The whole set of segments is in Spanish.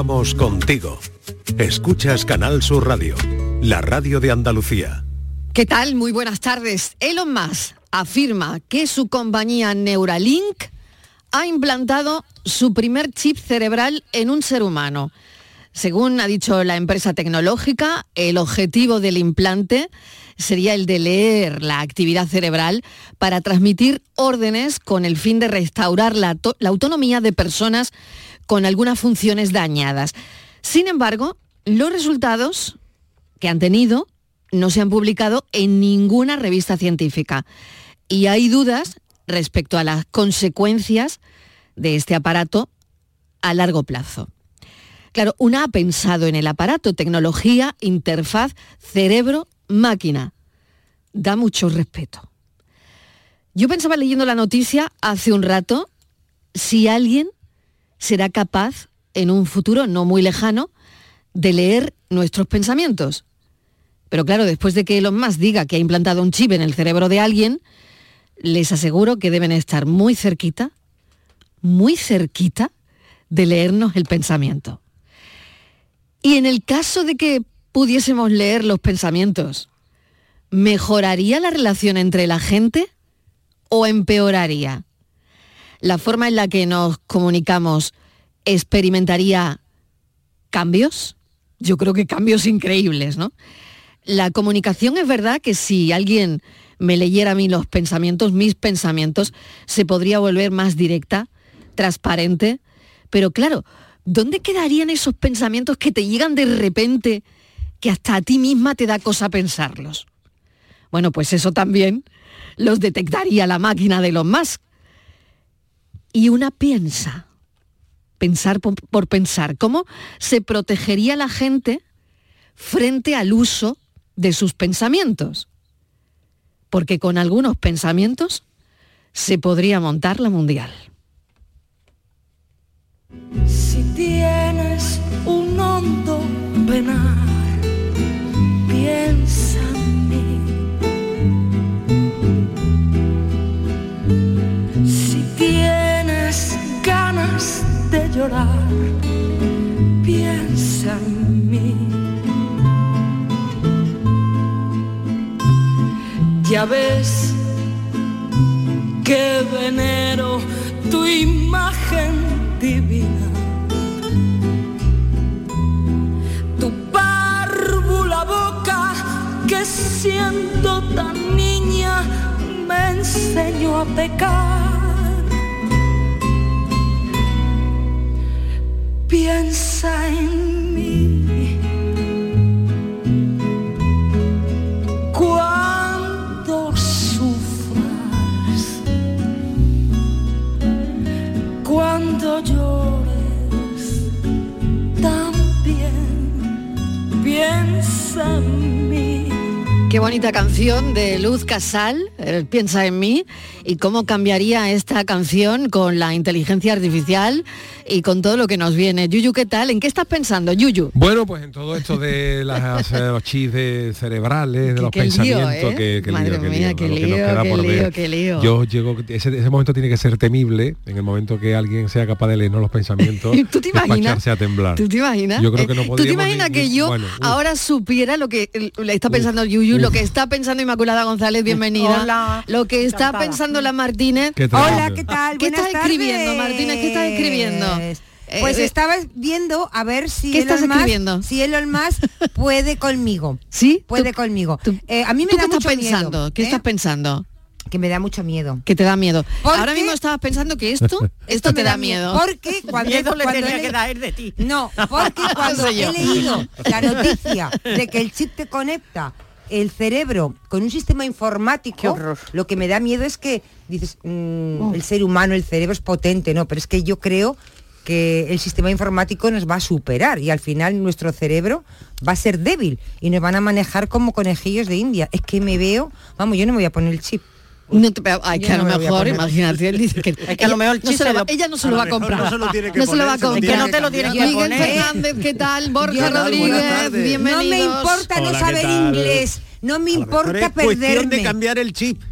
Contigo. Escuchas Canal Sur Radio, la radio de Andalucía. ¿Qué tal? Muy buenas tardes. Elon Musk afirma que su compañía Neuralink ha implantado su primer chip cerebral en un ser humano. Según ha dicho la empresa tecnológica, el objetivo del implante sería el de leer la actividad cerebral para transmitir órdenes con el fin de restaurar la autonomía de personas con algunas funciones dañadas. Sin embargo, los resultados que han tenido no se han publicado en ninguna revista científica y hay dudas respecto a las consecuencias de este aparato a largo plazo. Claro, una ha pensado en el aparato, tecnología, interfaz, cerebro, máquina. Da mucho respeto. Yo pensaba leyendo la noticia hace un rato si alguien será capaz en un futuro no muy lejano de leer nuestros pensamientos. Pero claro, después de que Elon Musk diga que ha implantado un chip en el cerebro de alguien, les aseguro que deben estar muy cerquita, muy cerquita de leernos el pensamiento. Y en el caso de que pudiésemos leer los pensamientos, ¿mejoraría la relación entre la gente o empeoraría? ¿La forma en la que nos comunicamos experimentaría cambios? Yo creo que cambios increíbles, ¿no? La comunicación es verdad que si alguien me leyera a mí los pensamientos, mis pensamientos, se podría volver más directa, transparente, pero claro, ¿dónde quedarían esos pensamientos que te llegan de repente, que hasta a ti misma te da cosa pensarlos? Bueno, pues eso también los detectaría la máquina de los más. Y una piensa, pensar por, pensar, ¿cómo se protegería la gente frente al uso de sus pensamientos? Porque con algunos pensamientos se podría montar la mundial. Si tienes un hondo penar, piensa llorar, piensa en mí. Ya ves que venero tu imagen divina. Tu párvula boca que siendo tan niña me enseñó a pecar. Piensa en mí. Cuando sufras, cuando llores, también piensa en mí. Qué bonita canción de Luz Casal, Piensa en mí, y cómo cambiaría esta canción con la inteligencia artificial y con todo lo que nos viene. Yuyu, ¿qué tal? ¿En qué estás pensando, Yuyu? Bueno, pues en todo esto de las, los chips de cerebrales, de los pensamientos, ¿eh? que, que lío, que qué que lío, qué lío. Yo llego, ese, ese momento tiene que ser temible, en el momento que alguien sea capaz de leernos los pensamientos, ¿Tú te imaginas? echarse a temblar. ¿Tú te imaginas? Yo creo que Eh, no ¿Tú te imaginas ni- que yo bueno, uf. ahora supiera lo que eh, le está pensando Yuyu, lo que está pensando Inmaculada González, bienvenida, Hola, lo que está encantada. pensando la Martínez? Qué. Hola, ¿qué tal? ¿Qué Buenas estás escribiendo. Martínez? ¿Qué estás escribiendo? Pues Eh, estaba viendo a ver si ¿Qué Elon estás Musk- escribiendo? si Elon Musk puede conmigo. ¿Sí? Puede ¿Tú- conmigo. tú- Eh, a mí me ¿Tú da qué estás mucho pensando? miedo. ¿Qué ¿eh? estás pensando? Que me da mucho miedo. Que te da miedo. ¿Por Ahora mismo estabas pensando que esto, esto te da miedo. Porque cuando, Miedo le cuando tenía que dar de ti. No, porque cuando sé yo. he leído la noticia de que el chip te conecta el cerebro con un sistema informático, lo que me da miedo es que dices, mm, el ser humano, el cerebro es potente, no, pero es que yo creo que el sistema informático nos va a superar y al final nuestro cerebro va a ser débil y nos van a manejar como conejillos de India. Es que me veo, vamos, yo no me voy a poner el chip. No te, ay, que a no lo me mejor, poner. imagínate, él dice que, Es que a lo mejor el no se lo ella no se lo lo va a comprar. no se lo tiene que No se lo va a poner, se comprar. tiene que no te lo tienes que Miguel poner. Fernández, ¿qué tal? Borja no- Rodríguez, bienvenidos. No me importa no Hola, ¿qué saber inglés, no me importa es cuestión perderme. de cambiar el chip.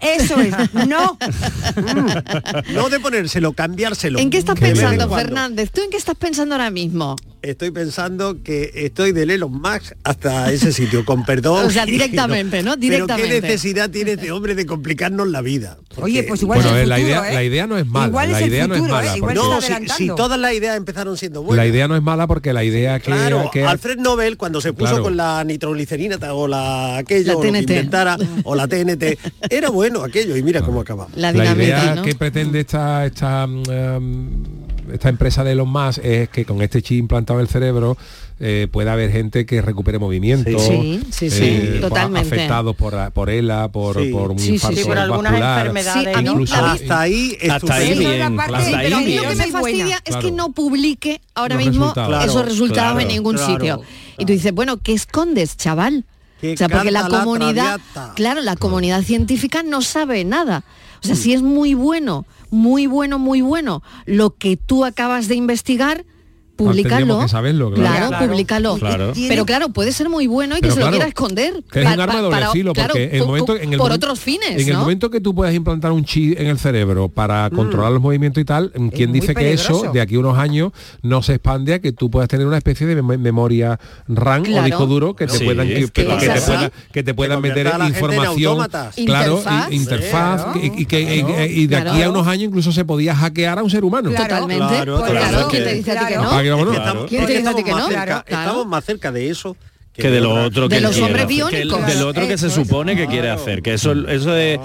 Eso es, no. No de ponérselo, cambiárselo. ¿En qué estás pensando. Fernández? ¿Tú en qué estás pensando ahora mismo? Estoy pensando que estoy del Elon Musk hasta ese sitio, con perdón. O sea, directamente, ¿no? Pero Directamente. qué necesidad tiene este hombre de complicarnos la vida. Oye, pues igual Bueno, es el la futuro, idea- ¿eh? la idea no es mala, Igual la es el idea no es futuro, mala, ¿eh? Porque- No, si, si todas las ideas empezaron siendo buenas. La idea no es mala porque la idea que, Claro, que Alfred Nobel cuando se puso Claro. con la nitroglicerina o la aquello La o lo que TNT. inventara o la TNT era bueno aquello y mira cómo acaba. La la idea ¿no? que pretende esta esta em, esta empresa de Elon Musk es que con este chip implantado en el cerebro eh, pueda haber gente que recupere movimiento Sí, sí, sí, eh, sí, totalmente. afectados por por ELA por, Sí. por un Sí, sí, infarto sí, por algunas vascular. enfermedades, Sí, a mí ¿no? Incluso- la- Hasta ahí Hasta ahí bien, parte- hasta Sí, ahí pero a mí bien. lo que me fastidia es que no publique ahora Los mismo resultados. esos resultados claro, en ningún claro, sitio. Y tú dices, bueno, ¿qué escondes, chaval? Que O sea, porque la comunidad, claro, la comunidad científica no sabe nada. O Mm. sea, si es muy bueno, muy bueno, muy bueno. Lo que tú acabas de investigar, públicalo. saberlo, claro. Claro, públicalo. Claro. Pero claro, puede ser muy bueno y que Pero se lo claro, quiera esconder. que es Pa- un arma pa- de doble para- filo claro, porque en el po- momento, po- en el por momento- otros fines, en el ¿no? momento que tú puedas implantar un chip en el cerebro para controlar los movimientos y tal quién dice que eso de aquí a unos años no se expande a que tú puedas tener una especie de mem- memoria RAM Claro. o disco duro que te Sí, puedan que, es que que es te así. pueda- que te puedan meter información claro Interfaz. y, que y- de aquí a unos años incluso se podía hackear a un ser humano. Totalmente. Claro, Claro, claro. ¿quién te dice a ti que Claro. no? Estamos- ¿Quién te es que dice a ti que estamos no? más cerca- Claro. Estamos más cerca de eso que de lo otro De que los quiere hombres que el- de lo otro que se Eso, supone que quiere hacer que eso eso de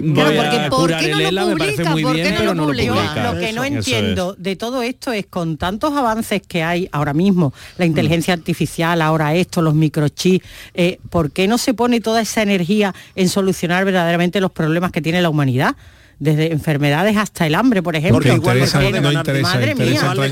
voy Claro, porque a ¿por curar qué no el lo ELA me parece muy ¿Por qué bien no pero lo no lo publica? Lo que no Eso entiendo de todo esto es con tantos avances que hay ahora mismo, la inteligencia artificial, ahora esto, los microchips, eh, ¿por qué no se pone toda esa energía en solucionar verdaderamente los problemas que tiene la humanidad? Desde enfermedades hasta el hambre, por ejemplo. Porque interesa- Porque no interesa- Madre interesa mía, es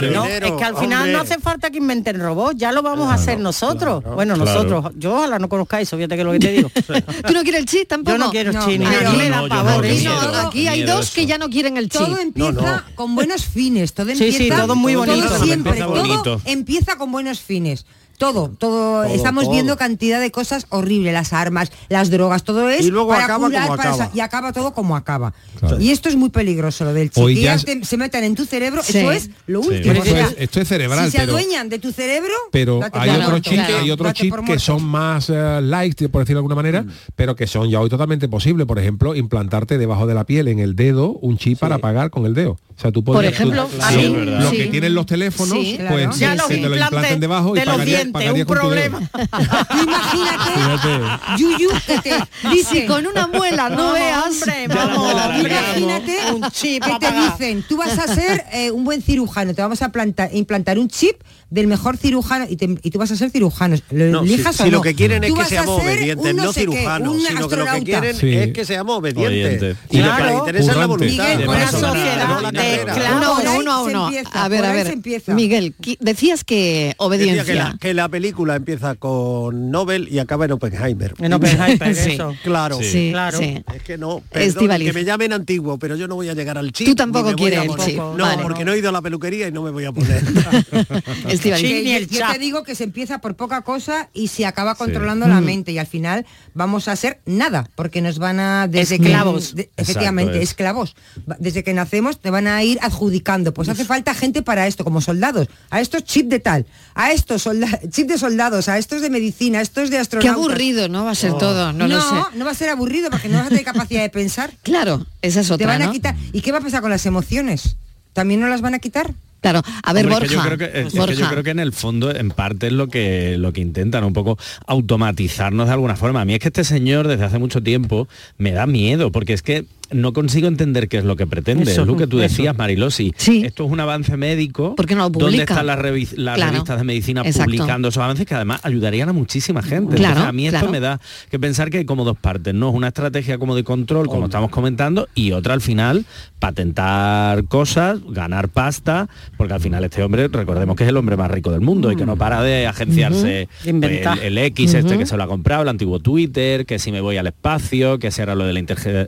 que, no, es que al final hombre. no hace falta que inventen robots, ya lo vamos a hacer nosotros. Bueno, Claro. nosotros, yo ojalá no conozca eso, fíjate que es lo que te digo. ¿Tú no quieres el chip tampoco? Yo no quiero No, chini, no, no, me no, da pavor no, Aquí, no, miedo, aquí hay dos que ya no quieren el chip. Todo empieza no. con buenos fines, todo Sí, sí, empieza todo muy bonito. todo siempre, Empieza todo bonito. empieza con buenos fines. Todo, todo, Todo, estamos todo. viendo cantidad de cosas horribles, las armas, las drogas, todo es Y luego para acaba curar, como para acaba. y acaba todo como acaba. Claro. Y esto es muy peligroso lo del chip. Hoy ya te- se metan en tu cerebro, Sí. eso es lo Sí. último. Esto es- esto es cerebral, Si se pero- adueñan de tu cerebro, pero hay otros muerto. chips claro. chips por que son más eh, light por decirlo de alguna manera pero que son ya hoy totalmente posible por ejemplo implantarte debajo de la piel en el dedo un chip para pagar con el dedo o sea tú Por podrías- ejemplo, tú- Sí, lo sí. que tienen los teléfonos Sí, claro. pues Ya que te lo implanten debajo y de los pagaría, dientes, pagaría un con problema. Imagínate. Yuyu, que te Si dicen, con una muela no veas, hombre, vamos, muela. Imagínate un chip que a te dicen, tú vas a ser eh, un buen cirujano, te vamos a plantar, implantar un chip del mejor cirujano y, te- y tú vas a ser cirujano. ¿Lo No, si, elijas o si no? lo que quieren es que seamos obedientes, no qué, cirujanos, sino que lo que quieren Sí. es que seamos obedientes. Obedientes. Y lo que Claro. les interesa es la voluntad. Miguel, una paso, sociedad no la esclavos. uno uno, uno empieza, A ver, a ver. Miguel, decías que Decía obediencia. que la, que la película empieza con Nobel y acaba en Oppenheimer. En Oppenheimer, Sí. eso. Claro. Sí, Claro. sí. Es que no, perdón, que me llamen antiguo, pero yo no voy a llegar al chip. Tú tampoco quieres el chip, No, porque no he ido a la peluquería y no me voy a poner. Yo, el yo chat. te digo que se empieza por poca cosa y se acaba controlando la mente y al final vamos a hacer nada porque nos van a desde Esclavos. que de- efectivamente es. esclavos desde que nacemos te van a ir adjudicando pues hace falta gente para esto como soldados a estos chip de tal a estos solda- chip de soldados a estos de medicina a estos de Qué astronautas aburrido, ¿no? Va a ser todo, no, lo sé. no va a ser aburrido porque no vas a tener capacidad de pensar Claro, esa es te otra, van a ¿no? quitar y qué va a pasar con las emociones también no las van a quitar Claro, a ver, Hombre, es que Borja. yo creo que, es que Borja. yo creo que en el fondo, en parte, es lo que, lo que intentan, un poco automatizarnos de alguna forma. A mí es que este señor, desde hace mucho tiempo, me da miedo, porque es que no consigo entender qué es lo que pretende. Eso, es lo que tú eso. decías, Marilosi. Sí. Esto es un avance médico. ¿Por qué no lo ¿Dónde están las, revi- las Claro, revistas de medicina exacto. publicando esos avances que además ayudarían a muchísima gente? Claro, Entonces, a mí esto claro. me da que pensar que hay como dos partes, ¿no? Una estrategia como de control, como estamos comentando, y otra al final, patentar cosas, ganar pasta, porque al final este hombre, recordemos que es el hombre más rico del mundo y que no para de agenciarse inventar. el, el X este que se lo ha comprado, el antiguo Twitter, que si me voy al espacio, que será lo de la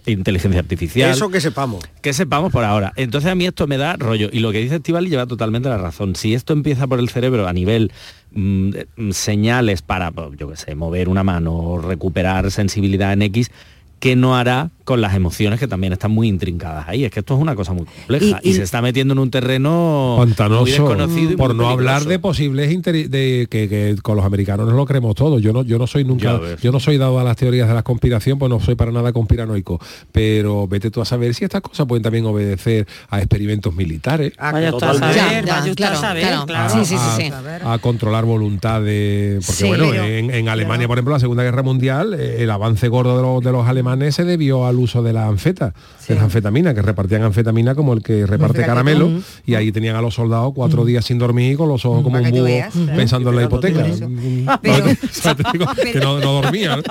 inteligencia artificial. Eso que sepamos. Que sepamos por ahora. Entonces a mí esto me da rollo. Y lo que dice Estivali lleva totalmente la razón. Si esto empieza por el cerebro a nivel mm, mm, señales para, pues, yo qué sé, mover una mano o recuperar sensibilidad en X, qué no hará con las emociones que también están muy intrincadas ahí. Es que esto es una cosa muy compleja y, Y- y- se está metiendo en un terreno muy pantanoso desconocido y por muy no hablar de posibles interi- de que, que con los americanos nos lo creemos todo. Yo no yo no soy nunca yo no soy dado a las teorías de la conspiración pues no soy para nada conspiranoico. Pero vete tú a saber si estas cosas pueden también obedecer a experimentos militares. Ah, a a a, a controlar voluntades porque Sí. bueno Pero- en, en Alemania por ejemplo la segunda guerra mundial eh, el avance gordo de los, de los alemanes se debió al uso de la anfeta de la anfetamina que repartían anfetamina como el que reparte fíjate caramelo y ahí tenían a los soldados cuatro días sin dormir y con los ojos como un búho veas, claro. pensando en la hipoteca. Mm, Pero- o sea, te digo que no, no dormían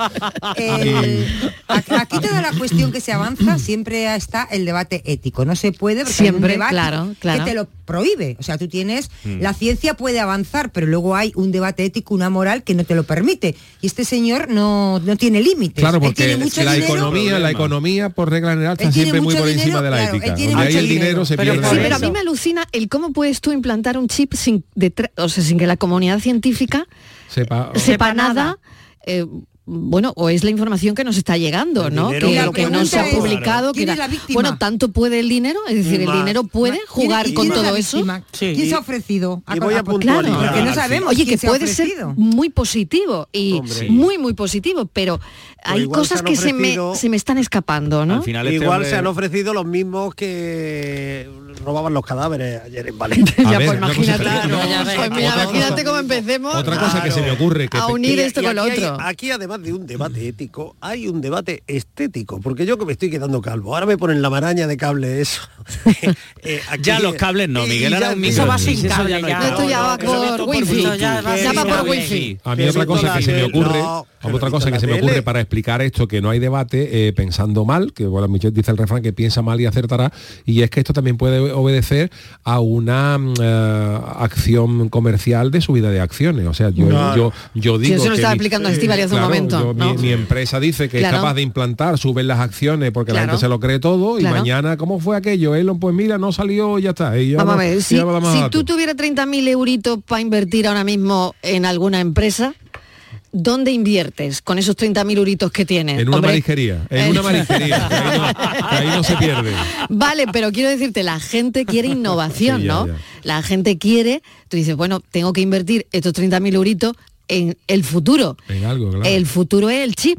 El- a- aquí toda la cuestión que se avanza siempre está el debate ético. No se puede porque hay un Siempre, debate claro, claro. que te lo prohíbe. O sea, tú tienes la ciencia puede avanzar, pero luego hay un debate ético, una moral que no te lo permite. Y este señor no, no tiene límites. Claro, porque tiene mucho la dinero, economía, la economía por regla general está siempre muy por encima de la claro, ética. Donde hay el dinero dinero, se pero pierde. por Sí, la pero a mí me alucina el cómo puedes tú implantar un chip sin, detra- o sea, sin que la comunidad científica Sepa- sepa Sepa nada. nada. eh, bueno, o es la información que nos está llegando, El ¿no? dinero Que, que lo que no se ha publicado. ¿quién que la víctima? bueno, tanto puede el dinero, es decir, el dinero puede ¿Quién- jugar quién con todo eso. Sí. ¿Quién se ha ofrecido? Y voy a Claro, porque no sabemos Oye, que se puede ser muy positivo y Hombre. muy, muy positivo, pero hay cosas se que se me, se me están escapando, ¿no? Al final este Igual hombre- se han ofrecido los mismos que robaban los cadáveres ayer en Valencia. A ya, ver, pues cosa imagínate, no, ya pues mira, otra imagínate cosa- cómo empecemos Otra cosa que se me ocurre que a unir esto y con lo aquí hay- otro. aquí además de un debate ético, hay un debate estético, porque yo que me estoy quedando calvo, ahora me ponen la maraña de cable eso. Eh, aquí- Ya los cables no, Miguel, ahora ya- un Eso va sin cable ya. Esto va por wifi. Ya va por wifi. A mí otra cosa que se me ocurre, otra cosa que se me ocurre para explicar esto, que no hay debate, eh, pensando mal, que bueno, Michel dice el refrán que piensa mal y acertará, y es que esto también puede obedecer a una mm, eh, acción comercial de subida de acciones. O sea, yo, yo, yo Sí, digo eso lo que estaba explicando Estíbaliz hace un Claro, momento, yo- ¿no? mi, mi empresa dice que Claro. es capaz de implantar, suben las acciones porque la gente se lo cree todo Claro. y mañana, ¿cómo fue aquello? Elon, pues mira, no salió, ya está. y ya Vamos a ver, si, si tú tuvieras 30.000 euritos para invertir ahora mismo en alguna empresa, ¿dónde inviertes con esos 30.000 euritos que tienes? En una Hombre, en eh, una marisquería, que ahí no, que ahí no se pierde. Vale, pero quiero decirte, la gente quiere innovación, Sí, ya, ¿no? ya. La gente quiere, tú dices, bueno, tengo que invertir estos 30.000 euritos en el futuro. En algo, claro. El futuro es el chip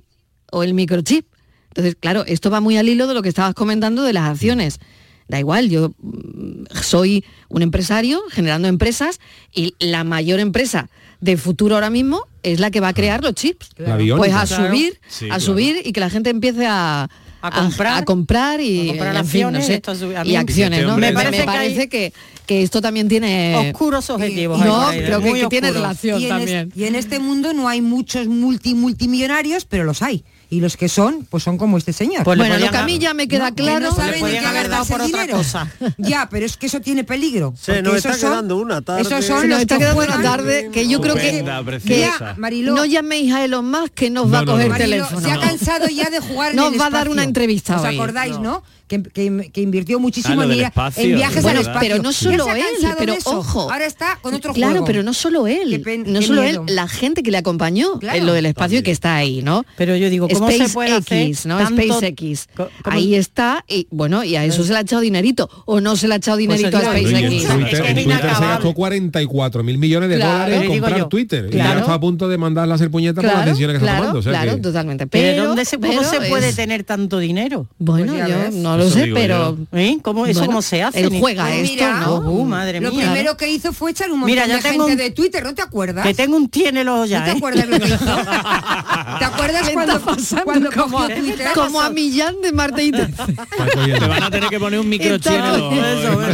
o el microchip. Entonces, claro, esto va muy al hilo de lo que estabas comentando de las acciones. Da igual, yo mm, soy un empresario generando empresas y la mayor empresa de futuro ahora mismo es la que va a crear los chips. Biónica. Pues a Claro. subir, Sí, a claro. subir y que la gente empiece a, A comprar. a, comprar y, A comprar en fin, no acciones, sé, y acciones, ¿no? hombre- Me, parece que hay- que, que esto también tiene Oscuros objetivos. hay no, creo que, tiene relación y en, también. es- y en este mundo no hay muchos multi multimillonarios, pero los hay. Y los que son, pues son como este señor. Pues bueno, lo que a mí ya me queda No, que claro. no saben ni qué haber dado por otra dinero. cosa. Ya, pero es que eso tiene peligro. Se nos está son- quedando una tarde. Esos Se son nos los está que quedando una tarde que yo creo que, que Mariló. no llaméis a Elon Musk que nos va No, a no, coger no. el teléfono. se ha cansado ya de jugar en Nos el va a dar una entrevista ¿Os hoy. acordáis, no? Que, que- que invirtió muchísimo Ah, en, espacio, en viajes Bueno, al espacio. pero no solo él, pero ojo. Ahora está con otro Claro, juego. pero no solo él, Qué pen- no qué solo miedo. él, la gente que le acompañó Claro. en lo del espacio y que está ahí, ¿no? Pero yo digo, ¿cómo se puede hacer SpaceX, ¿no? tanto- SpaceX. Ahí está y bueno, y a eso se le ha echado dinerito o no se le ha echado dinerito digo, a Bueno, en SpaceX. Twitter, en Twitter se gastó 44 mil millones de Claro. dólares en comprar yo, Twitter. Y ya está a punto de mandarla a hacer puñetas por las decisiones que está tomando. o sea claro, que- totalmente. Pero, Pero, ¿dónde se, ¿cómo se puede tener tanto dinero? Bueno, Pues ya yo ves. No lo sé, pero ¿Eh? ¿Cómo, ¿Eso Bueno, cómo se hace? él juega Pues esto, mira, ¿no? Uh, madre Lo mía. primero que hizo fue echar un montón Mira, yo de tengo gente un- de Twitter, ¿no te acuerdas? Que tengo un tienelo ya, ¿No te ¿eh? acuerdas lo que hizo? ¿Te acuerdas ¿Qué cuando, cuando como, cogió Twitter? como a Millán de Marte y. Te van a tener que poner un microchip. Le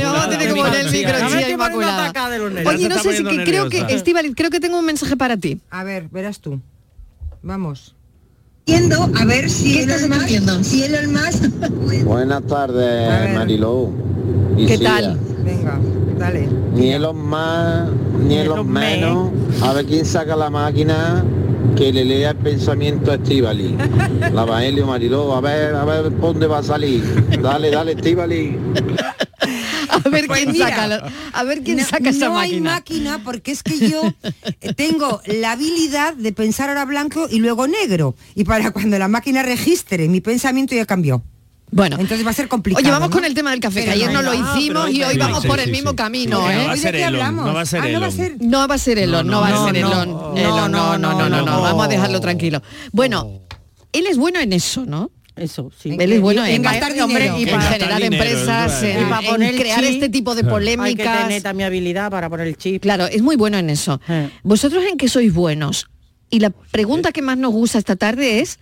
vamos a tener que poner el microchip Ya a. Oye, Ya no sé si creo que. Estíbaliz, creo que tengo un mensaje para ti. A ver, verás tú. Vamos. Viendo a ver si Musk, si Elon Musk Buenas tardes. Mariló. y ¿Qué tal? Venga, dale. Ni Elon más, ni Elon menos. A ver quién saca la máquina que le lea el pensamiento a Estivali. La Baelio Mariló, a ver, a ver por dónde va a salir. Dale, dale, Estivali. A ver Pues quién mira, saca, la- a ver quién no, saca esa no hay máquina. porque es que yo eh, tengo la habilidad de pensar ahora blanco y luego negro. Y para cuando la máquina registre mi pensamiento ya cambió. Bueno, entonces va a ser complicado. Oye, vamos ¿no? con el tema del café, que ayer no lo hicimos y hoy sí, vamos sí, por sí, el mismo sí. camino, No, ¿eh? no va a ¿Hoy de ser qué Elon, hablamos? no va a ser Ah, no va a Elon. ser- No va a ser Elon, no, No, va a no, ser no, Elon. no, Elon, no, no, no, no, no, no. vamos a dejarlo tranquilo. Bueno, él es bueno en eso, ¿no? Eso, sí. Él es bueno en, En gastar hombre, dinero. y para, generar dinero, empresas, en, es. y para en poner crear chip, este tipo de hay que polémicas. tener también habilidad para poner el chip. Claro, es muy bueno en eso. Eh. ¿Vosotros en qué sois buenos? Y la pregunta que más nos gusta esta tarde es,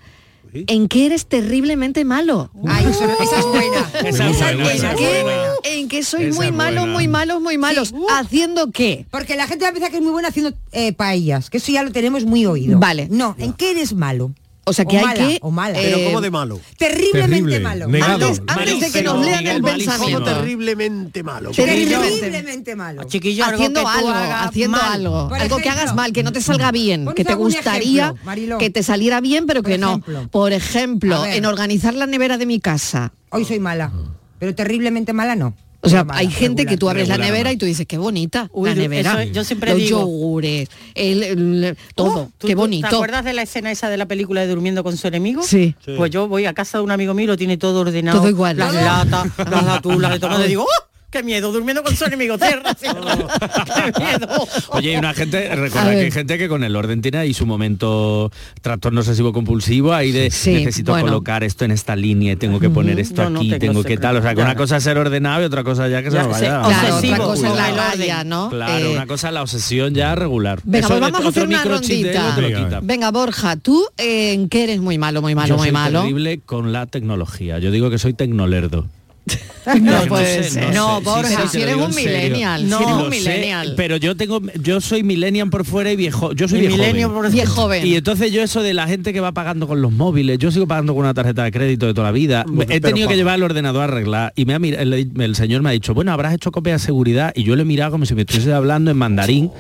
¿en qué eres terriblemente malo? Ay, eso- esa es buena. Esa es buena, ¿En esa es qué, buena. en qué sois Esa muy buena. muy malos, muy malos? Sí. Uh. ¿Haciendo qué? Porque la gente va a pensar que es muy buena haciendo eh, paellas, que eso ya lo tenemos muy oído. Vale. No, ¿en qué eres malo? O sea que O hay mala, que... o mala. Pero eh, como de malo. Terriblemente Terrible, malo. negado. Antes, antes de que nos lean el pensamiento. terriblemente malo. Terriblemente. Malo. Chiquillo, haciendo algo, haciendo mal. algo, Por algo que hagas mal, que no te salga bien, que te gustaría ejemplo, que te saliera bien, pero Por que no. Por ejemplo, en organizar la nevera de mi casa. Hoy soy mala, pero terriblemente mala no. O sea, mala, hay gente que tú abres la nevera ¿no? y tú dices, qué bonita Uy, la yo- nevera. eso yo siempre Los digo. yogures, el, el- todo, Oh, ¿tú- qué bonito. ¿Te acuerdas de la escena esa de la película de Durmiendo con su enemigo? Sí. Sí. Pues yo voy a casa de un amigo mío, y lo tiene todo ordenado. Todo igual. Las Todo. latas, las atulas de tomate. Digo, ¡oh! ¡Qué miedo! Durmiendo con su enemigo. Oye, hay una gente, recuerda que hay gente que con el orden tiene ahí su momento trastorno obsesivo compulsivo, ahí de Sí, necesito bueno. colocar esto en esta línea, y tengo que poner esto no aquí, tengo que tal. O sea, que una cosa es ser ordenado y otra cosa ya que se Ya, nos sí, vaya. Claro, otra cosa es la raya, ¿no? Claro, Eh, una cosa es la obsesión ya regular. Venga, Eso pues es vamos a hacer otro una rondita. Venga. Borja, tú eh, en qué eres muy malo, muy malo, Yo muy soy malo. terrible con la tecnología. Yo digo que soy tecnolerdo. No puede ser. No. Borja, si eres un millennial, si No, eres un millennial. pero yo tengo, yo soy millennial por fuera y viejo, yo soy viejo. joven. por- Viejo joven. Y entonces yo eso de la gente que va pagando con los móviles, yo sigo pagando con una tarjeta de crédito de toda la vida. He pero tenido que llevar el ordenador a arreglar y me ha mir- el, el señor me ha dicho, bueno, habrás hecho copia de seguridad y yo le he mirado como si me estuviese hablando en mandarín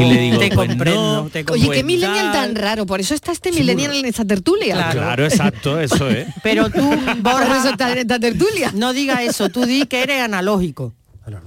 y le digo, Te pues comprendo, no, te Oye, comprendo. qué pues millennial tan raro, por eso está este millennial en esta tertulia. Claro. Claro, exacto, eso es. Pero tú, en esta tertulia. no diga eso. Tú di que eres analógico.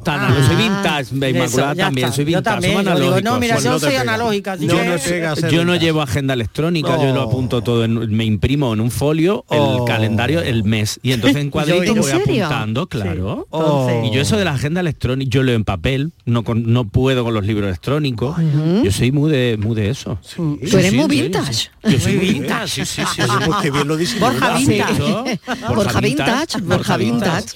Tan, Ah. soy vintage, Inmaculada Eso, también, está. soy Yo vintage, también, somos yo digo, analógicos. no, mira, Pues yo no te soy pega. analógica. así No Yo no llevo agenda electrónica, yo lo apunto todo, en, me imprimo en un folio Oh. el calendario, el mes, y entonces en cuadritos ¿En voy serio? apuntando, claro. Entonces- Y yo eso de la agenda electrónica, yo leo en papel, no con- no puedo con los libros electrónicos. Yo soy muy de muy de eso. Tú eres muy vintage. sí. Yo soy muy vintage, sí, sí, sí. Pues. Borja Sí. Vintage. Borja Vintage, Borja Vintage.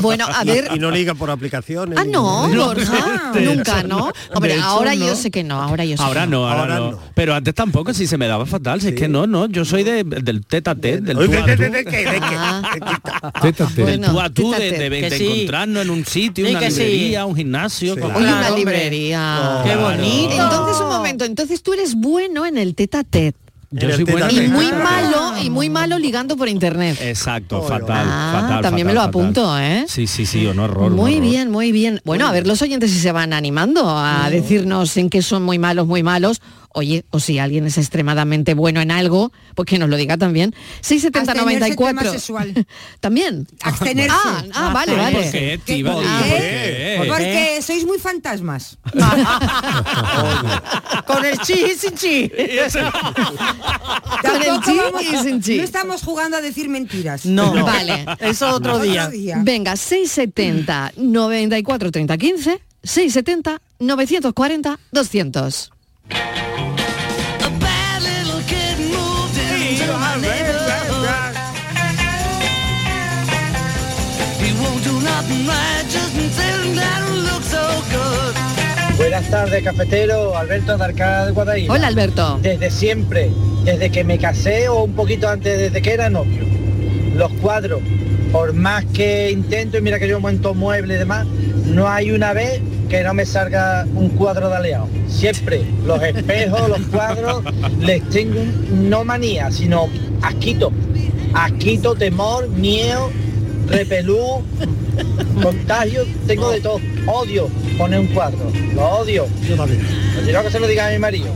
Bueno, a ver. Y no liga por aplicaciones. Ah, no, Borja. Nunca, ¿no? Hombre, hecho, ahora no. yo sé que no, ahora yo sé Ahora que no, ahora, Ahora no. no. Pero antes tampoco, si se me daba fatal, si es que no, no, yo soy de, del tete a tete, del tú ¿de, a tú. de- de qué? ¿De qué? ¿De qué? Teta, teta. Bueno. tú a tú, de, encontrarnos en un sitio, una librería, un gimnasio. Una librería. Qué bonito. Entonces, un momento, entonces tú eres bueno en el tete a tete. Yo soy bueno Y muy Ah. malo, y muy malo ligando por internet. Exacto, fatal, Ah, fatal. también fatal, me lo fatal. apunto, ¿eh? Sí, sí, sí, un horror. un Muy horror. bien, muy bien. Bueno, a ver los oyentes si se van animando a decirnos en qué son muy malos, muy malos. Oye, o si alguien es extremadamente bueno en algo, pues que nos lo diga también. 670 Abstenerse 94. tema sexual. ¿También? Abstenerse. Ah, ah, vale, vale. ¿Por qué, Estíbaliz? ¿Por ¿Por qué? qué? Porque sois muy fantasmas. Con el chi y sin chi. Con el chi y sin chi. No estamos jugando a decir mentiras. No. Vale. Eso otro día. Venga, 670 94 30 15, 670 940 200. A bad little kid moved into my neighborhood. He won't do nothing right, just sitting down and look so good. Buenas tardes, cafetero. Alberto de Arcada de Guadaira. Hola, Alberto. Desde siempre, desde que me casé o un poquito antes, desde que era novio. Los cuadros, por más que intento, y mira que yo monto muebles y demás, no hay una vez que no me salga un cuadro de aliado. Siempre, los espejos, los cuadros, les tengo no manía, sino asquito. Asquito, temor, miedo, repelú, contagio, tengo de todo. Odio poner un cuadro, lo odio. Yo también. Quiero que se lo diga a mi marido.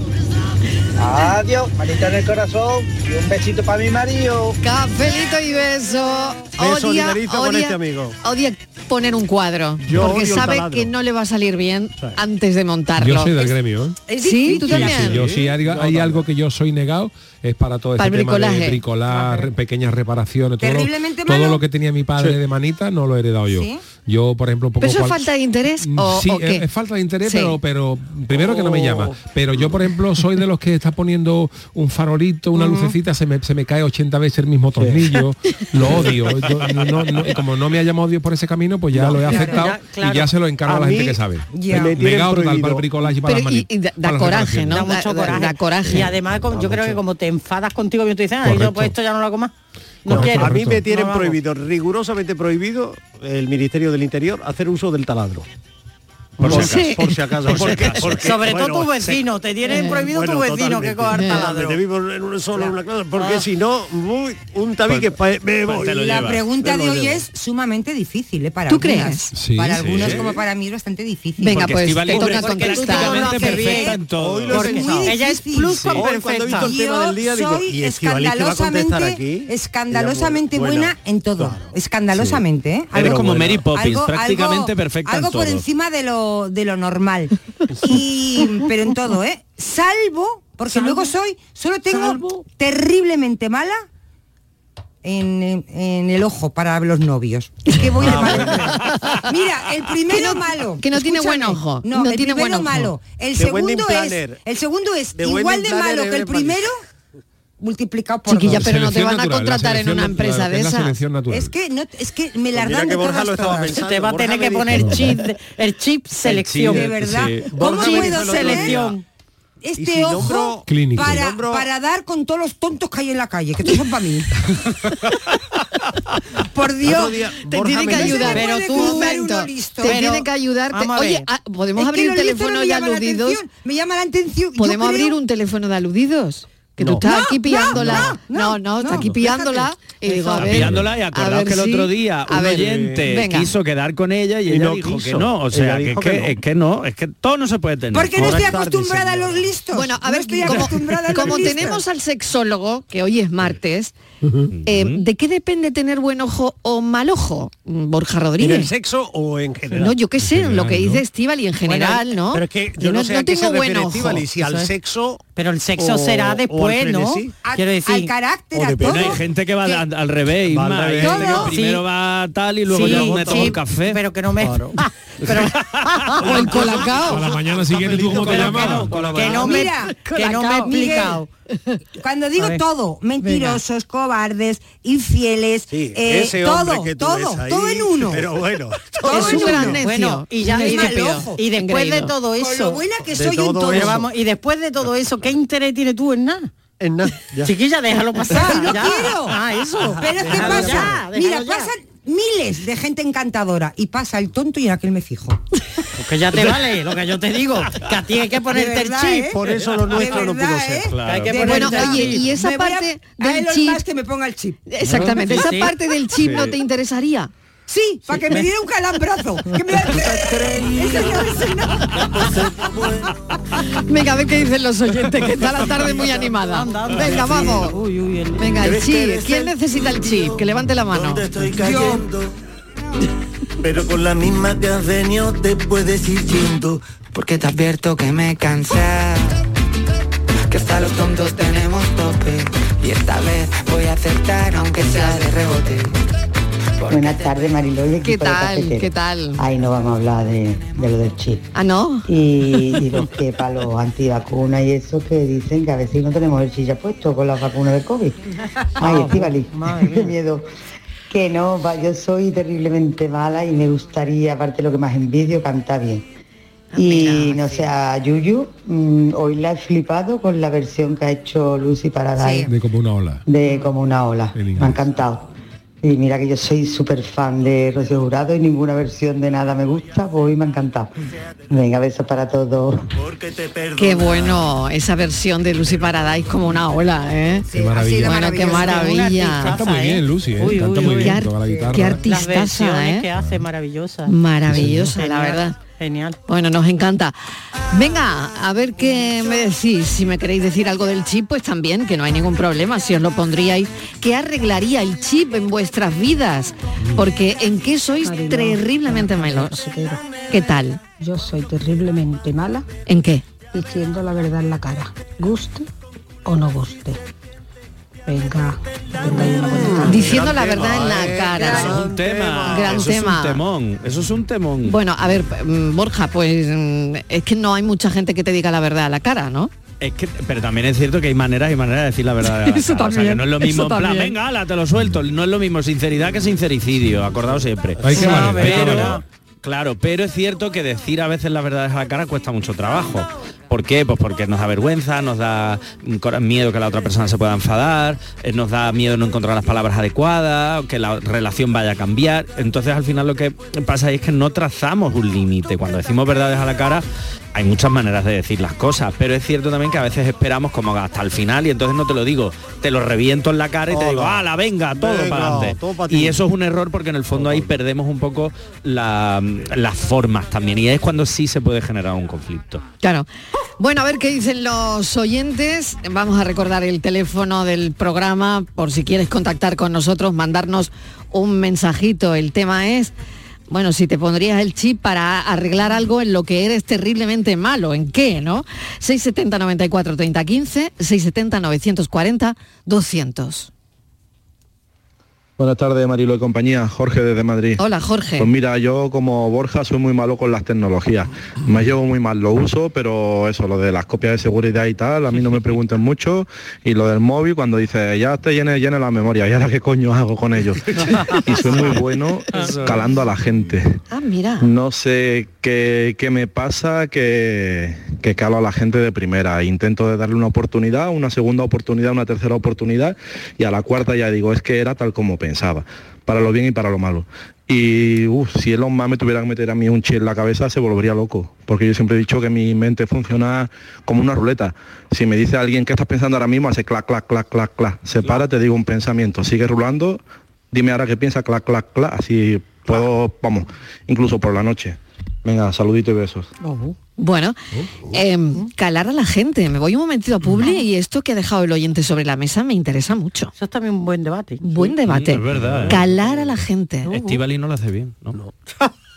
Adiós, manita en el corazón y un besito para mi marido. Cafelito y beso. Odia, con este amigo. odia poner un cuadro. Yo porque sabe taladro. que no le va a salir bien antes de montarlo. Yo soy del gremio, ¿eh? Sí, tú Sí, también. sí, yo sí hay, hay algo que yo soy negado es para todo Para este el tema bricolaje. de bricolar, pequeñas reparaciones, todo, lo, Terriblemente todo malo. lo que tenía mi padre de manita no lo he heredado yo. Yo, por ejemplo, un poco ¿Pero eso es cual- falta de interés o, sí, o qué? es, es falta de interés, Sí. pero, pero primero que no me Oh. llama. Pero yo, por ejemplo, soy de los que está poniendo un farolito, una lucecita, se me, se me cae 80 veces el mismo tornillo. Lo odio. Yo no- no- no- y como no me ha llamado Dios por ese camino, pues ya lo he aceptado ya, claro. y ya se lo encargo a, A la gente que sabe. Ya. me tienen Negado total prohibido. para el bricolaje y para Pero las y, mani- y da, para coraje, ¿no? da mucho coraje. da coraje. Y además como- yo creo que como te enfadas contigo y tú dices, ah, yo pues esto ya no lo hago más. No. A mí me tienen No prohibido, rigurosamente prohibido, el Ministerio del Interior hacer uso del taladro. Por si Sí. acaso. Por si acaso. Por si porque- acaso. porque, Sobre todo tu vecino, te tienen prohibido bueno, tu vecino que cojar taladro. Vivo en un solo en una casa, porque si no, muy, un tabique pa- me voy. te lo La llevas. pregunta Me de hoy es sumamente difícil, ¿eh? Para ¿Tú algunas. crees? Sí, para sí. algunos como para mí es bastante difícil. Venga, Porque pues te toca es porque tú contestar. perfecta en todo. Ella es plus perfecta. digo, soy ¿y Estíbaliz qué va a contestar escandalosamente, escandalosamente buena en todo. claro. Escandalosamente, ¿eh? Eres como. Mary Poppins, Algo- prácticamente algo- perfecta Algo por encima de lo, de lo normal. Y, pero en todo, ¿eh? Salvo, porque luego soy, solo tengo terriblemente mala en, en- en el ojo para los novios. Que voy de malo. Mira, el primero Que no- malo. que no tiene buen ojo, No, no el tiene primero buen ojo. malo. El segundo es, el segundo es The igual de malo que el primero multiplicado por Chiquilla, dos. pero no te van a natural, la contratar en una empresa de es la natural. Es que no, es que me las Pues dan que de Borja todas lo estaba todas. pensando. Te va a tener que dijo- poner chip, el chip selección. De verdad. Sí. ¿Cómo puedo selección? Este si ojo Clínico. para, nombro- para dar con todos los tontos que hay en la calle, que todos son para mí? Por Dios. Día, Te tiene que ayudar. No Pero tú- te Pero- tiene que ayudarte. Oye, ah, podemos abrir un teléfono no de la aludidos. Me llama la atención. Podemos abrir un teléfono de aludidos. Que tú estás No, aquí pillándola. No, no, no, está no, aquí pillándola. Y digo, a ver. pillándola y a acordaos ver que el otro día un ver, oyente venga. quiso quedar con ella y, Y ella no dijo que no. O sea, que, que es que no, es que todo no se puede tener. Porque no estoy acostumbrada a los listos. Bueno, a No ver, estoy como, acostumbrada a los como listos. tenemos al sexólogo, que hoy es martes, eh, ¿de qué depende tener buen ojo o mal ojo, Borja ¿En el Rodríguez? sexo o en general? No, yo qué sé, En lo que dice ¿no? Estíbal y en general, ¿no? Pero es que yo no, sé a qué tengo se buen ojo. Estíbaliz, si al sexo Pero el sexo será después, ¿no? frenesí. A- Quiero decir, al carácter, o a depende. todo. Bueno, hay gente que va Que- al, al revés, Va al Isma, hay revés. gente que primero Sí. va tal y luego Sí, yo me tomo sí, un café. Pero que no me... Claro. pero, O el colacao. A la mañana siguiente tú cómo te que llamas. no, que no me, que no me he explicado. Cuando digo todo, mentirosos, cobardes, infieles, Sí, eh, ese todo, todo, ahí, todo en uno. Pero bueno, Todo Es en un gran necio. Bueno, y ya y, y después de todo Con eso, lo buena que soy en todo eso. vamos, y después de todo eso, ¿qué interés tienes tú en nada? en nada. ya. Chiquilla, déjalo pasar. No ya. quiero. Ah, eso. Pero es que pasa, ya, mira, pasan miles de gente encantadora y pasa el tonto y en aquel me fijo. Porque ya te vale lo que yo te digo, que a ti hay que ponerte el chip. ¿eh? Por eso lo nuestro no pudo ser. ¿eh? Claro. Hay que Bueno, el oye, chip. y esa Me parte a del chip, que me ponga el chip. exactamente, Sí, esa sí. parte del chip no te interesaría. Sí, para que me diera un calambrazo. Que me. Venga, a ver qué dicen los oyentes, que está la tarde muy animada. Venga, vamos. Uy, uy, el- Venga, el chip. ¿Quién necesita el chip? Que levante la mano. Pero con la misma que has venido te puedes ir yendo. Porque te advierto que me cansé Que hasta los tontos tenemos tope Y esta vez voy a acertar aunque sea de rebote Buenas tardes, Mariló y ¿Qué equipo de tal? ¿Qué tal? Ahí no vamos a hablar de, de lo del chip. Ah, ¿no? Y, y los que para los antivacunas y eso que dicen que a veces no tenemos el chilla puesto con las vacunas del COVID. Ay, Estivali, qué miedo. Que no, va, yo soy terriblemente mala y me gustaría, aparte de lo que más envidio, cantar bien. Y no sé, a Yuyu, mm, hoy la he flipado con la versión que ha hecho Lucy Paradise De como una ola. de como una ola. Me ha encantado. Y mira que yo soy súper fan de Rocío Jurado y ninguna versión de nada me gusta, pues hoy me ha encantado. Venga, besos para todos. Qué bueno esa versión de Lucy Paradise como una ola, ¿eh? Qué maravilla. Bueno, qué maravilla. Canta muy bien, Lucy, ¿eh? Uy, Canta uy, muy uy. bien, la guitarra. qué artistaza, ¿eh? que hace maravillosas. Maravillosa, la verdad. Genial. Bueno, nos encanta. Venga, a ver qué me decís. Si me queréis decir algo del chip, pues también, que no hay ningún problema. Si os lo pondríais, ¿qué arreglaría el chip en vuestras vidas? Porque en qué sois terriblemente malos. ¿Qué tal? Yo soy terriblemente mala ¿En qué? diciendo la verdad en la cara, guste o no guste. Venga, tarde. Diciendo la verdad en la cara. Eso es un tema. Gran eso tema. es un temón. Eso es un temón. Bueno, a ver, mm, Borja, pues mm, es que no hay mucha gente que te diga la verdad a la cara, ¿no? Es que, pero también es cierto que hay maneras y maneras de decir la verdad. de la Eso cara. O sea, también, que no es lo mismo en plan, también. venga, ala, te lo suelto. No es lo mismo sinceridad que sincericidio, acordado siempre. Hay que hay valer. claro, pero es cierto que decir a veces la verdad a la cara cuesta mucho trabajo. ¿Por qué? Pues porque nos da vergüenza, nos da miedo que la otra persona se pueda enfadar, eh, nos da miedo no encontrar las palabras adecuadas, que la relación vaya a cambiar. Entonces al final lo que pasa es que no trazamos un límite. Cuando decimos verdades a la cara, hay muchas maneras de decir las cosas, pero es cierto también que a veces esperamos como hasta el final y entonces no te lo digo, te lo reviento en la cara y te digo. ¡ala, venga, todo Venga, para adelante! todo. Y eso es un error porque en el fondo ahí perdemos un poco la- las formas también y es cuando sí se puede generar un conflicto. Claro. Bueno, a ver qué dicen los oyentes. Vamos a recordar el teléfono del programa por si quieres contactar con nosotros, mandarnos un mensajito. El tema es, bueno, si te pondrías el chip para arreglar algo en lo que eres terriblemente malo, ¿en qué, no? 670 94 30 15, 670 940 200. Buenas tardes, Marilo y compañía. Jorge desde Madrid. Hola, Jorge. Pues mira, yo como Borja soy muy malo con las tecnologías. Me llevo muy mal, lo uso, pero eso, lo de las copias de seguridad y tal, a mí no me pregunten mucho. Y lo del móvil, cuando dice, ya te llene, llene la memoria, ¿y ahora qué coño hago con ello? Y soy muy bueno calando a la gente. Ah, mira. No sé qué, qué me pasa que, que calo a la gente de primera. Intento de darle una oportunidad, una segunda oportunidad, una tercera oportunidad y a la cuarta ya digo, es que era tal como pensaba, para lo bien y para lo malo. Y si Elon Musk me tuviera que meter a mí un chip en la cabeza se volvería loco, porque yo siempre he dicho que mi mente funciona como una ruleta. Si me dice alguien que estás pensando ahora mismo, hace clac, clac, clac, clac, clac. Se para, te digo un pensamiento, sigue rulando, dime ahora qué piensa, clac, clac, clac, así puedo, vamos, incluso por la noche. Venga, saludito y besos. Bueno, em, calar a la gente. Me voy un momentito a Publi y esto que ha dejado el oyente sobre la mesa me interesa mucho. Eso es también un buen debate. Buen debate. es verdad, ¿eh? Calar a la gente. Estivali no lo hace bien, ¿no?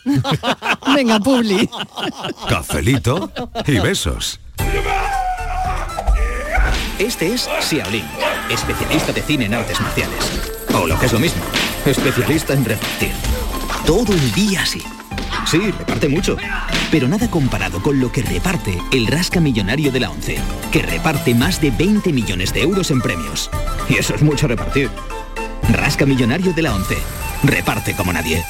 Venga, Publi. Cafelito y besos. Este es Xiaolin, especialista de cine en artes marciales. O lo que es lo mismo, especialista en repartir. Todo el día así. Sí, reparte mucho. Pero nada comparado con lo que reparte el Rasca Millonario de la ONCE, que reparte más de 20 millones de euros en premios. Y eso es mucho repartir. Rasca Millonario de la ONCE. Reparte como nadie.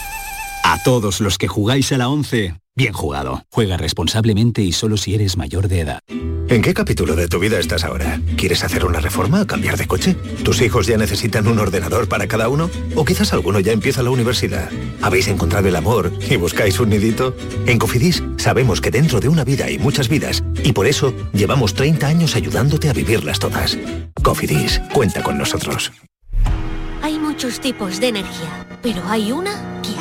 A todos los que jugáis a la 11, bien jugado. Juega responsablemente y solo si eres mayor de edad. ¿En qué capítulo de tu vida estás ahora? ¿Quieres hacer una reforma o cambiar de coche? ¿Tus hijos ya necesitan un ordenador para cada uno? ¿O quizás alguno ya empieza la universidad? ¿Habéis encontrado el amor y buscáis un nidito? En Cofidis sabemos que dentro de una vida hay muchas vidas y por eso llevamos 30 años ayudándote a vivirlas todas. Cofidis, cuenta con nosotros. Hay muchos tipos de energía, pero hay una que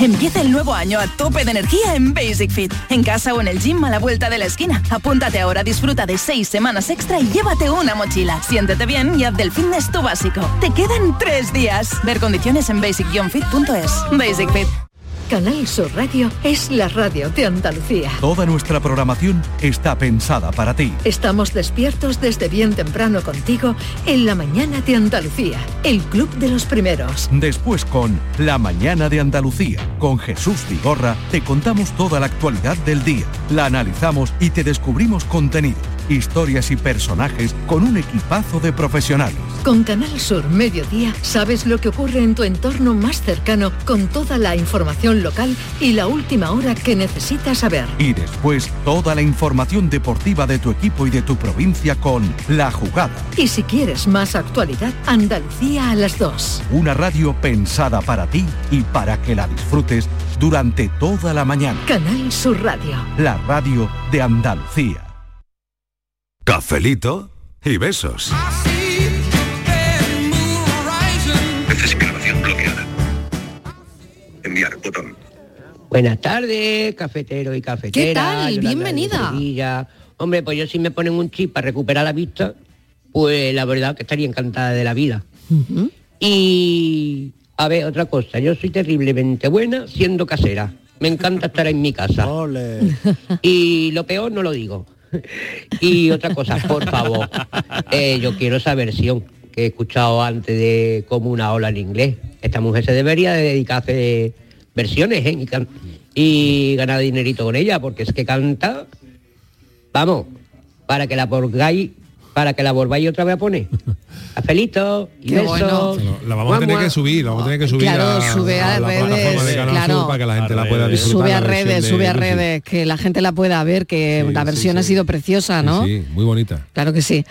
Empieza el nuevo año a tope de energía en Basic Fit. En casa o en el gym a la vuelta de la esquina. Apúntate ahora, disfruta de seis semanas extra y llévate una mochila. Siéntete bien y haz del fitness tu básico. Te quedan tres días. Ver condiciones en basic-fit.es. Basic Fit. Canal Sur Radio es la radio de Andalucía. Toda nuestra programación está pensada para ti. Estamos despiertos desde bien temprano contigo en la mañana de Andalucía, el club de los primeros. Después con La Mañana de Andalucía, con Jesús Vigorra, te contamos toda la actualidad del día, la analizamos y te descubrimos contenido, historias y personajes con un equipazo de profesionales. Con Canal Sur Mediodía sabes lo que ocurre en tu entorno más cercano con toda la información local y la última hora que necesitas saber. Y después toda la información deportiva de tu equipo y de tu provincia con La Jugada, Y si quieres más actualidad, Andalucía a las 2. una radio pensada para ti y para que la disfrutes durante toda la mañana. Canal Sur Radio. La radio de Andalucía. Cafelito y besos. Necesitación bloqueada. Enviar botón. Buenas tardes, cafetero y cafetera. ¿Qué tal? Yolanda Bienvenida. Hombre, pues yo si me ponen un chip para recuperar la vista, pues la verdad que estaría encantada de la vida. Y a ver, otra cosa, yo soy terriblemente buena siendo casera. Me encanta estar en mi casa. Y lo peor no lo digo. Y otra cosa, por favor, eh, yo quiero esa versión que he escuchado antes de como una ola en inglés. Esta mujer se debería de dedicar a hacer versiones ¿eh? y, y ganar dinerito con ella, porque es que canta, vamos, para que la volváis, para que la volváis otra vez a poner. Cafelito, besos. La vamos a tener que subir, la vamos a tener que subir Claro, a, sube a la redes, plataforma de Canal claro. Sur para que la gente la pueda disfrutar. Sube a redes, de sube a Lucy. redes, que la gente la pueda ver, que la versión ha sido preciosa, ¿no? Sí, muy bonita. Claro que sí.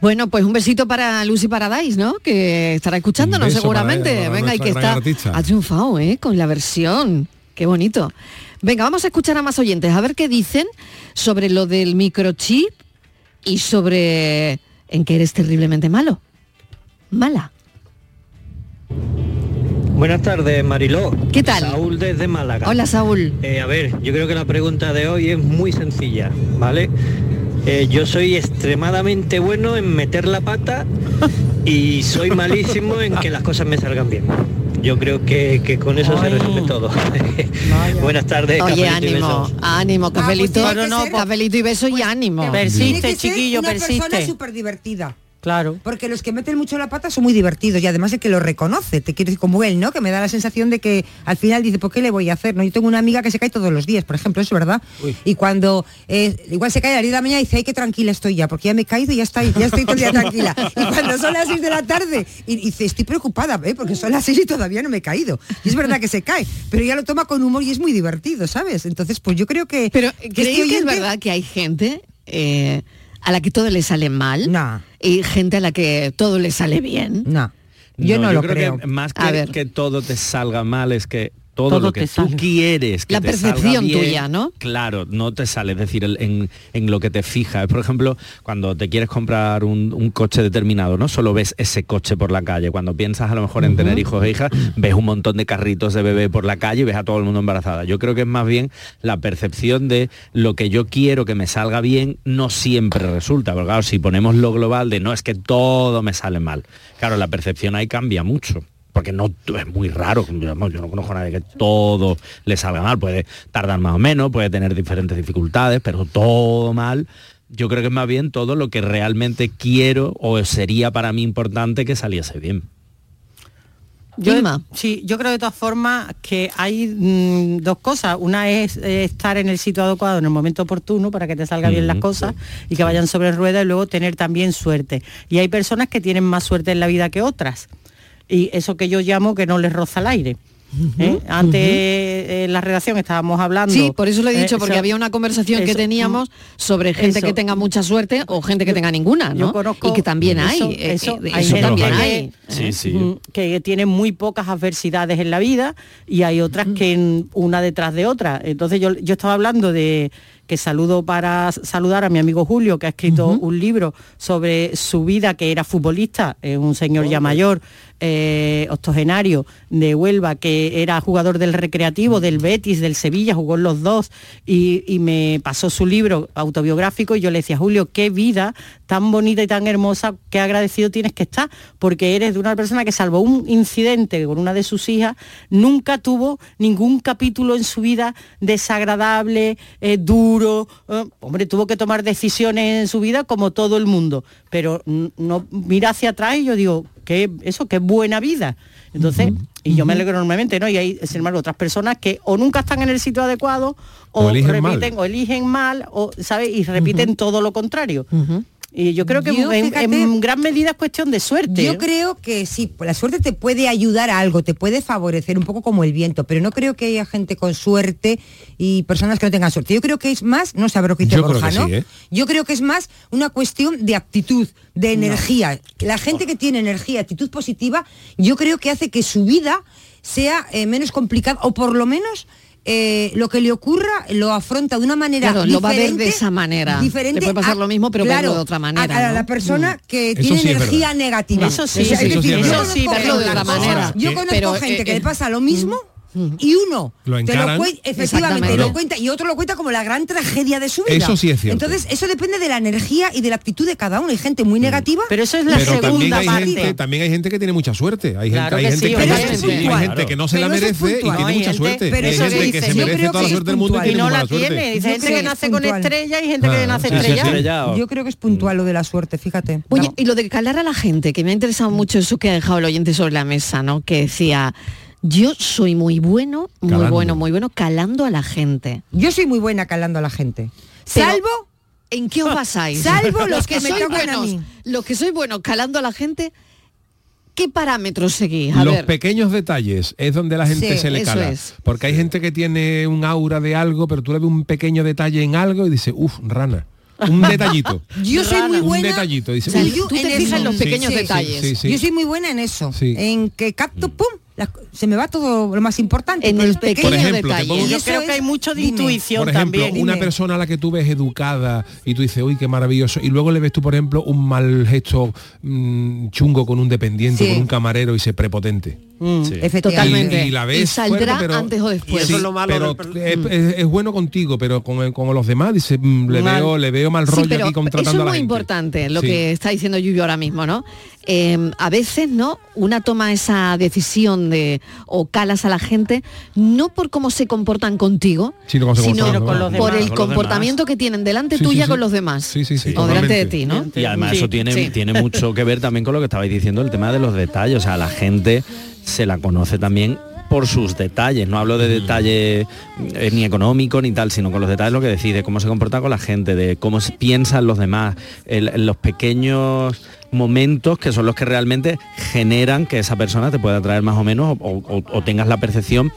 Bueno, pues un besito para Lucy Paradise, ¿no? Que estará escuchándonos para seguramente. ella, para Venga, y que está artista. ha triunfado, ¿eh? Con la versión. Qué bonito. Venga, vamos a escuchar a más oyentes, a ver qué dicen sobre lo del microchip y sobre en que eres terriblemente malo. Mala. Buenas tardes, Mariló. ¿Qué tal? Saúl desde Málaga. Hola, Saúl. Eh, a ver, yo creo que la pregunta de hoy es muy sencilla, ¿vale? Eh, yo soy extremadamente bueno en meter la pata y soy malísimo en que las cosas me salgan bien. Yo creo que, que con eso se resume todo. Buenas tardes, Oye, ánimo, besos. ánimo, cafelito, que ser- cafelito y beso y ánimo. Tiene que ser una persona súper divertida. Claro. Porque los que meten mucho la pata son muy divertidos y además el que lo reconoce, te quiero decir como él, ¿no? Que me da la sensación de que al final dice, ¿por qué le voy a hacer? ¿No? Yo tengo una amiga que se cae todos los días, por ejemplo, eso es verdad. Y cuando eh, igual se cae a las 10 de la mañana y dice, ay, qué tranquila estoy ya, porque ya me he caído y ya está, ya estoy todo el día tranquila. Y cuando son las 6 de la tarde, y, y dice, estoy preocupada, ¿eh? porque son las 6 y todavía no me he caído. Y es verdad que se cae, pero ella lo toma con humor y es muy divertido, ¿sabes? Entonces, pues yo creo que... Pero que ¿creéis este que es verdad que hay gente eh, a la que todo le sale mal? Y gente a la que todo le sale bien. No. creo. que más A que, ver. que todo te salga mal es que todo, Todo lo que tú sale. quieres que La te percepción bien, tuya, ¿no? Claro, no te sale, es decir, en, en lo que te fijas. Por ejemplo, cuando te quieres comprar un, un coche determinado, no solo ves ese coche por la calle, cuando piensas a lo mejor en tener hijos e hijas, ves un montón de carritos de bebé por la calle y ves a todo el mundo embarazada. Yo creo que es más bien la percepción de lo que yo quiero que me salga bien, no siempre resulta. Porque claro, si ponemos lo global de no es que todo me sale mal, claro, la percepción ahí cambia mucho porque no es muy raro, yo no conozco a nadie que todo le salga mal, puede tardar más o menos, puede tener diferentes dificultades, pero todo mal. Yo creo que es más bien todo lo que realmente quiero o sería para mí importante que saliese bien. Yo, sí, yo creo de todas formas que hay mm, dos cosas. Una es eh, estar en el sitio adecuado en el momento oportuno para que te salgan bien las cosas y que vayan sobre ruedas y luego tener también suerte. Y hay personas que tienen más suerte en la vida que otras. Y eso que yo llamo que no les roza el aire. ¿eh? Antes eh, en la redacción estábamos hablando. Sí, por eso lo he dicho, eh, porque había una conversación que teníamos sobre gente eso. que tenga mucha suerte o gente que tenga ninguna, Yo ¿no? conozco- y que también hay. eso- eso, hay gente también que- hay. Sí, sí. Mm, que tienen muy pocas adversidades en la vida y hay otras que en- una detrás de otra. Entonces yo, yo estaba hablando de que saludo para saludar a mi amigo Julio, que ha escrito un libro sobre su vida, que era futbolista, un señor ya mayor, eh, octogenario de Huelva, que era jugador del Recreativo, del Betis, del Sevilla, jugó en los dos, y, y me pasó su libro autobiográfico y yo le decía, Julio, qué vida tan bonita y tan hermosa, qué agradecido tienes que estar, porque eres de una persona que salvo un incidente con una de sus hijas, nunca tuvo ningún capítulo en su vida desagradable, eh, duro, eh, hombre, tuvo que tomar decisiones en su vida como todo el mundo, pero no mira hacia atrás y yo digo, que eso, qué buena vida. Entonces, y yo me alegro enormemente, ¿no? Y hay, sin embargo, otras personas que o nunca están en el sitio adecuado, o, O eligen mal. repiten, o eligen mal, o, ¿sabes? Y repiten todo lo contrario. Y yo creo que Yo, en, fíjate, en gran medida es cuestión de suerte. Yo ¿eh? creo que sí, pues la suerte te puede ayudar a algo, te puede favorecer un poco como el viento, pero no creo que haya gente con suerte y personas que no tengan suerte. Yo creo que es más, no sabré lo que dice Yo creo que ¿no? sí, ¿eh? Yo creo que es más una cuestión de actitud, de energía. La gente que tiene energía, actitud positiva, yo creo que hace que su vida sea eh, menos complicada o por lo menos eh, lo que le ocurra lo afronta de una manera Claro, lo va a ver de esa manera. diferente Le puede pasar a- lo mismo, pero claro, verlo de otra manera, A, a ¿no? la persona Mm. que Eso tiene sí es energía verdad. negativa. Eso sí, eso es sí es verlo de gente- otra manera. Yo Que- conozco pero, gente eh, que le eh, pasa lo mismo y uno Lo te lo efectivamente lo cuenta y otro lo cuenta como la gran tragedia de su vida. Eso sí es cierto. Entonces, eso depende de la energía y de la actitud de cada uno. Hay gente muy negativa. Pero eso es Pero también hay, gente, también hay gente que tiene mucha suerte. Hay Claro gente, hay que gente sí, que, hay gente que no se la Pero merece y tiene hay mucha gente- suerte. pero hay eso gente que que dice, se yo merece creo toda la que es suerte del mundo y puntual. tiene y no la tiene. Dice Yo gente que nace con puntual. estrella y gente que nace estrellada. Yo creo que es puntual lo de la suerte, fíjate. Oye, y lo de calar a la gente, que me ha interesado mucho eso que ha dejado el oyente sobre la mesa, ¿no? Que decía, yo soy muy bueno, muy Calando. bueno, muy bueno calando a la gente. Yo soy muy buena calando a la gente. Pero, Salvo ¿En qué os basáis? Salvo los que me sois tocan a buenos, mí. Los que sois buenos calando a la gente, ¿qué parámetros seguís? A Los ver. pequeños detalles es donde la gente Sí, se le cala. es. Porque hay gente que tiene un aura de algo, pero tú le ves un pequeño detalle en algo y dice, uff, rana. Un detallito. Yo soy muy un buena. detallito. Dice, O tú te en fijas en eso. los pequeños sí, detalles. sí, sí. Yo soy muy buena en eso. Sí. En que capto, pum, se me va todo lo más importante. En el los pequeños Por ejemplo, Y Yo creo que hay mucho de dime. intuición Por ejemplo, también. una Dime. persona a la que tú ves educada y tú dices, uy, qué maravilloso, y luego le ves tú, por ejemplo, un mal gesto mm, chungo con un dependiente, Sí. con un camarero y se prepotente. Mm. Totalmente. Y, y la ves Y saldrá fuerte, pero- antes o después. Sí, Eso es lo malo pero del es, es- es bueno contigo, pero con, con los demás dice, mm, le Mal. veo, le veo mal Sí, rollo pero aquí eso contratando es a la muy gente. importante lo Sí. que está diciendo Yuyo ahora mismo, ¿no? Eh, a veces, ¿no? Una toma esa decisión de o calas a la gente no por cómo se comportan contigo, Sino sino con por demás. el comportamiento que tienen delante Sí, tuya sí, sí. con los demás. Sí, sí, sí. o delante de ti, ¿no? Y además Sí. eso tiene, Sí. tiene mucho que ver también con lo que estabais diciendo, el tema de los detalles. O sea, la gente se la conoce también por sus detalles. No hablo de detalles eh, ni económicos ni tal, sino con los detalles lo que decide, cómo se comporta con la gente, de cómo piensan los demás, el- los pequeños momentos que son los que realmente generan que esa persona te pueda atraer más o menos o, o- o tengas la percepción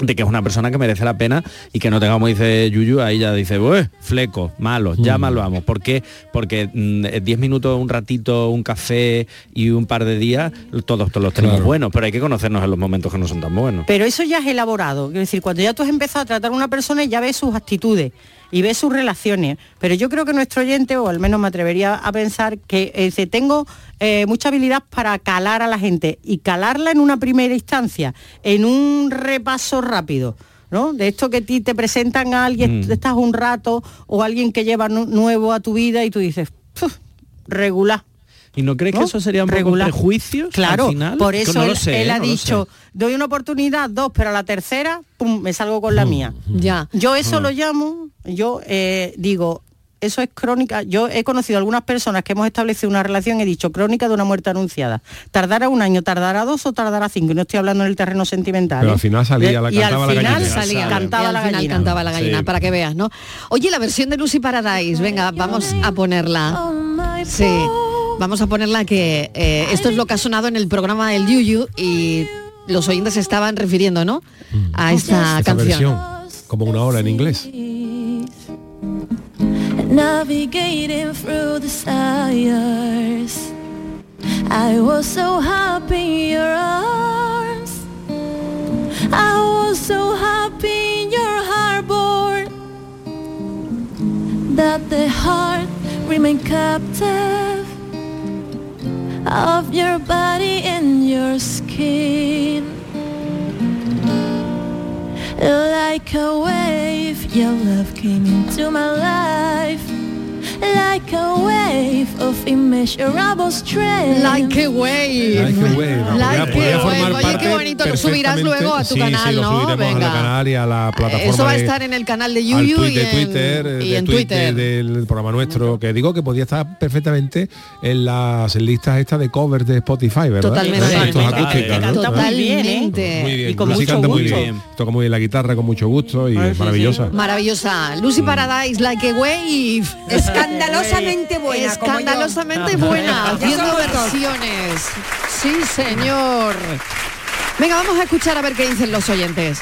de que es una persona que merece la pena y que no tenga, como dice Yuyu, ahí ya dice, "Bueh, fleco, malo, ya mal vamos. ¿Por qué? Porque mm, eh, 10 minutos, un ratito, un café y un par de días, todos, todos los tenemos Claro. buenos, pero hay que conocernos en los momentos que no son tan buenos. Pero eso ya es elaborado. Es decir, cuando ya tú has empezado a tratar a una persona ya ves sus actitudes y ves sus relaciones. Pero yo creo que nuestro oyente, o al menos me atrevería a pensar, que eh, tengo eh, mucha habilidad para calar a la gente y calarla en una primera instancia, en un repaso rápido. ¿no? De esto que a ti te presentan a alguien, Mm. estás un rato, o alguien que lleva nu- nuevo a tu vida y tú dices, "Puf, regular. ¿Y no crees ¿no? que eso sería un poco prejuicios Claro, al final? por eso no él, lo sé, él ha No dicho, doy una oportunidad, dos, pero a la tercera, pum, me salgo con la mía. Ya. Yo eso Mm. lo llamo, yo eh, digo, eso es crónica. Yo he conocido algunas personas que hemos establecido una relación, he dicho crónica de una muerte anunciada. Tardará un año, tardará dos o tardará cinco. No estoy hablando en el terreno sentimental. Pero ¿eh? al final salía, la y al la final gallina. salía, Y cantaba al la final gallina. cantaba la gallina, Sí. para que veas, ¿no? Oye, la versión de Lucy Paradise, venga, vamos a ponerla. Sí, vamos a ponerla que eh, esto es lo que ha sonado en el programa del Yuyu y los oyentes se estaban refiriendo, ¿no? A esta, Esta canción. versión, como una hora en inglés. Navigating through the stars. I was so happy in your arms. I was so happy in your harbor. that the heart remain captive of your body and your skin. Like a wave, your love came into my life. Like a wave of immeasurable strength. Like a wave. Like a wave. Like Podría a wave. Oye, qué bonito. Lo subirás luego a tu Sí, canal, sí, lo ¿no? subiremos Venga. al canal y a la plataforma Eso va a estar en el canal de Yuyu y de en, Twitter, y de en Twitter Twitter. del programa nuestro, que digo que podía estar perfectamente en las listas estas de covers de Spotify, ¿verdad? Totalmente. Estos Totalmente. acústicas, ¿no? Totalmente. Muy bien, Y con Lucy mucho canta muy gusto. bien, toca muy bien la guitarra con mucho gusto y es maravillosa. Maravillosa. Lucy Paradise, Like a Wave. Escandalosamente buena, como yo. Escandalosamente buena. Ya Haciendo versiones. Sí, señor. Venga, vamos a escuchar a ver qué dicen los oyentes.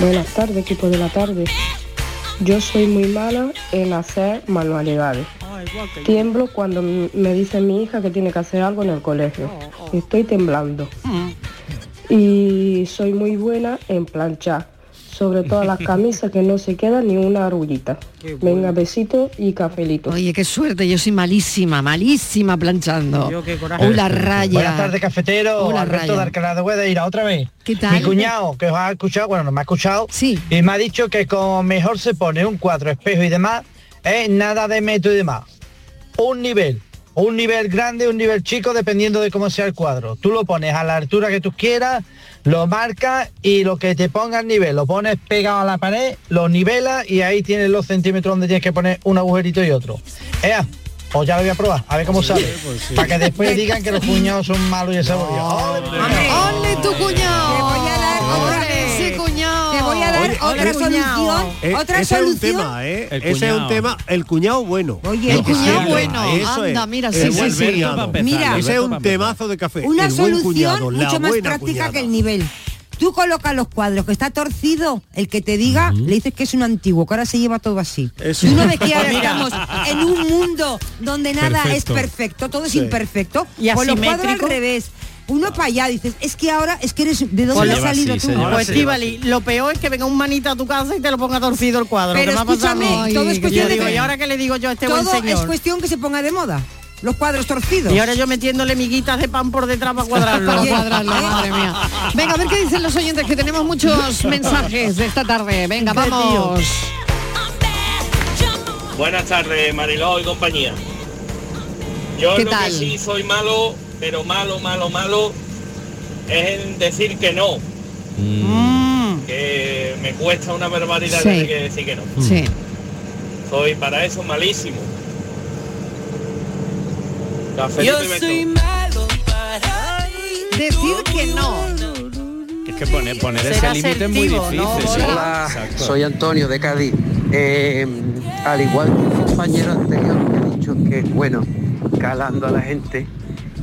Buenas tardes, equipo de la tarde. Yo soy muy mala en hacer manualidades. Tiemblo cuando me dice mi hija que tiene que hacer algo en el colegio. Estoy temblando. Y soy muy buena en planchar, sobre todo las camisas que no se queda ni una arruguita. Venga, besito y cafelito. Oye, qué suerte, yo soy malísima, malísima planchando. Hola, raya. Buenas tardes, cafetero. Hola, Alberto Raya. de Alcalá de otra vez. ¿Qué tal? Mi cuñado, que os ha escuchado, bueno, no me ha escuchado, y me ha dicho que como mejor se pone un cuadro, espejo y demás, es nada de metro y demás. Un nivel. Un nivel grande, un nivel chico, dependiendo de cómo sea el cuadro. Tú lo pones a la altura que tú quieras, lo marcas y lo que te ponga el nivel, lo pones pegado a la pared, lo nivelas y ahí tienes los centímetros donde tienes que poner un agujerito y otro. Ea, pues ya lo voy a probar, a ver cómo sale. Para que después digan que los cuñados son malos y ese ¡Ole tu cuñado. Otra solución. Eh, otra ese solución. es un tema, ¿eh? El ese es un cuñado. tema, el cuñado bueno. Oye, El cuñado bueno. eso Anda, mira, sí, sí, sí. Mira. ese es un temazo de café. Una solución mucho más práctica cuñada. que el nivel. Tú colocas los cuadros que está torcido, el que te diga, le dices que es un antiguo, que ahora se lleva todo así. Eso. Tú no ves que ahora estamos en un mundo donde nada Perfecto. es perfecto, todo es imperfecto. Y Pues los cuadros al revés. Uno para allá, dices, es que ahora, es que eres, ¿de dónde has salido tú? Pues Estivali, lo peor es que venga un manita a tu casa y te lo ponga torcido el cuadro. Pero que me ha pasado a mí. escúchame, todo es Yo cuestión de digo, que- ¿y ahora qué le digo yo a este Todo buen es cuestión que se ponga de moda. Los cuadros torcidos. Y ahora yo metiéndole miguitas de pan por detrás para cuadrarlo. Para cuadrarlo, madre mía. Venga, a ver qué dicen los oyentes, que tenemos muchos mensajes de esta tarde. Venga, vamos. Buenas tardes, Mariló y compañía. Yo ¿Qué lo tal? que sí soy malo, pero malo, malo, malo, es en decir que no. Que me cuesta una barbaridad Sí. tener que decir que no. Sí. Soy para eso malísimo. Yo y beso. soy Decir que no. Es que poner, poner ese límite es muy difícil. ¿no, sí. Hola, Exacto. soy Antonio de Cádiz. Eh, al igual que el compañero anterior que ha dicho que, bueno, calando a la gente,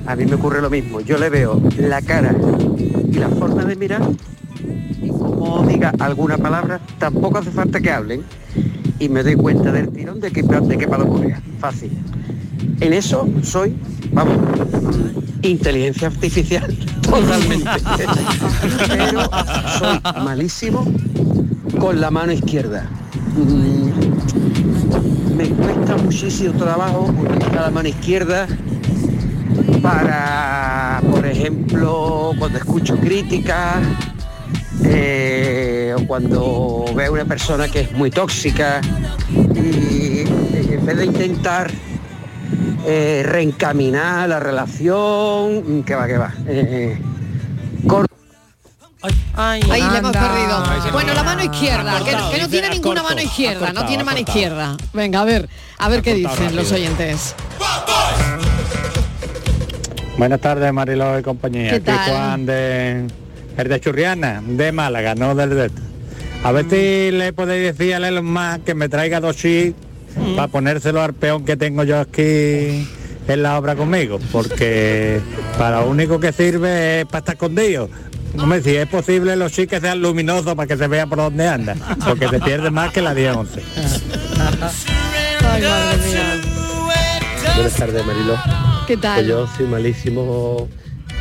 a mí me ocurre lo mismo. Yo le veo la cara y la forma de mirar y como diga alguna palabra, tampoco hace falta que hablen y me doy cuenta del tirón de que, de qué palo correa. Fácil. En eso soy, vamos, inteligencia artificial totalmente. Pero soy malísimo con la mano izquierda. Mm, Me cuesta muchísimo trabajo utilizar la mano izquierda para, por ejemplo, cuando escucho críticas eh, o cuando veo una persona que es muy tóxica y en vez de intentar eh, reencaminar la relación, que va, que va. eh, cor- Ahí le hemos Anda. perdido. Bueno, la mano izquierda, que, que no tiene ninguna mano izquierda, no tiene mano izquierda. Venga, a ver, a ver qué dicen los oyentes. Buenas tardes, Mariló y compañía. ¿Qué Aquí tal? Juan de, el de Churriana, de Málaga, no del Delta. A ver si le podéis decir a Elon Musk que me traiga dos chips para ponérselo al peón que tengo yo aquí en la obra conmigo, porque para lo único que sirve es para estar escondido. Hombre, si es posible los chips que sean luminosos para que se vea por dónde anda, porque se pierde más que la 10-11. Buenas tardes, Marilo. ¿Qué tal? Pues yo soy malísimo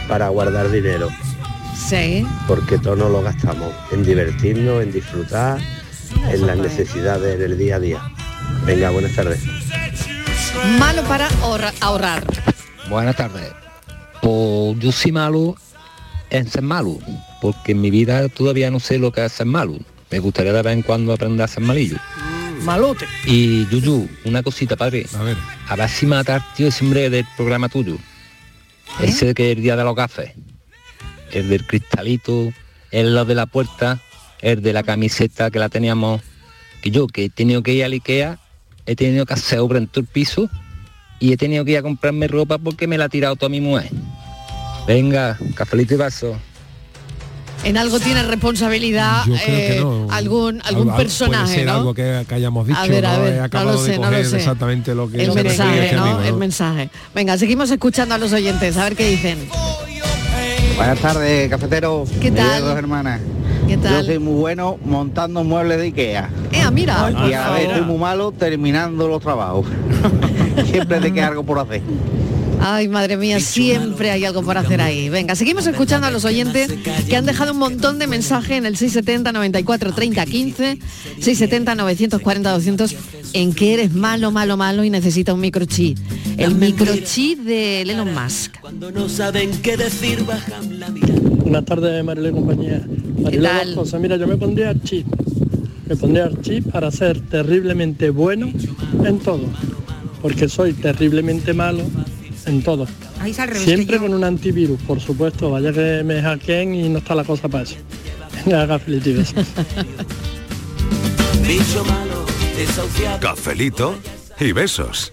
para guardar dinero, Sí. porque todos nos lo gastamos en divertirnos, en disfrutar en las necesidades del día a día. Venga, buenas tardes. Malo para ahorra- ahorrar. Buenas tardes. Pues yo soy malo en ser malo, porque en mi vida todavía no sé lo que es ser malo. Me gustaría de vez en cuando aprender a ser malillo. Malote. Y Yuyu, una cosita, padre. A ver. A ver si mata al tío ese hombre del programa tuyo. Ese que es el día de los gafes. El del cristalito, el lo de la puerta, el de la camiseta que la teníamos. Que yo, que he tenido que ir al Ikea, he tenido que hacer obra en todo el piso y he tenido que ir a comprarme ropa porque me la ha tirado toda mi mujer. Venga, cafelito y vaso. En algo tiene responsabilidad Yo creo que eh, no. algún, algún Algo- puede personaje, ser ¿no? algo que, que hayamos dicho, A ver, a ¿no? ver, no acabado lo sé, de no lo sé. exactamente lo que El que mensaje, ¿no? El mensaje. Venga, seguimos escuchando a los oyentes, a ver qué dicen. Buenas tardes, cafetero. ¿Qué tal? dos hermanas. ¿Qué tal? Yo soy muy bueno montando muebles de Ikea. Eh, mira. y a la vez soy muy malo terminando los trabajos. Siempre te queda algo por hacer. Ay, madre mía, siempre hay algo por hacer ahí. Venga, seguimos escuchando a los oyentes que han dejado un montón de mensajes en el 670 94 30 15, 670 940 200 en que eres malo, malo, malo y necesita un microchip. El microchip de Elon Musk. Cuando no saben qué decir, bajan la Buenas tardes, Mariló y compañía. Dos cosas. Mira, yo me pondría el chip. Me pondría el chip para ser terriblemente bueno en todo. Porque soy terriblemente malo en todo. Ahí es al revés Siempre con un antivirus, por supuesto. Vaya que me hackeen y no está la cosa para eso. Haga desahuciado. Cafelito y besos.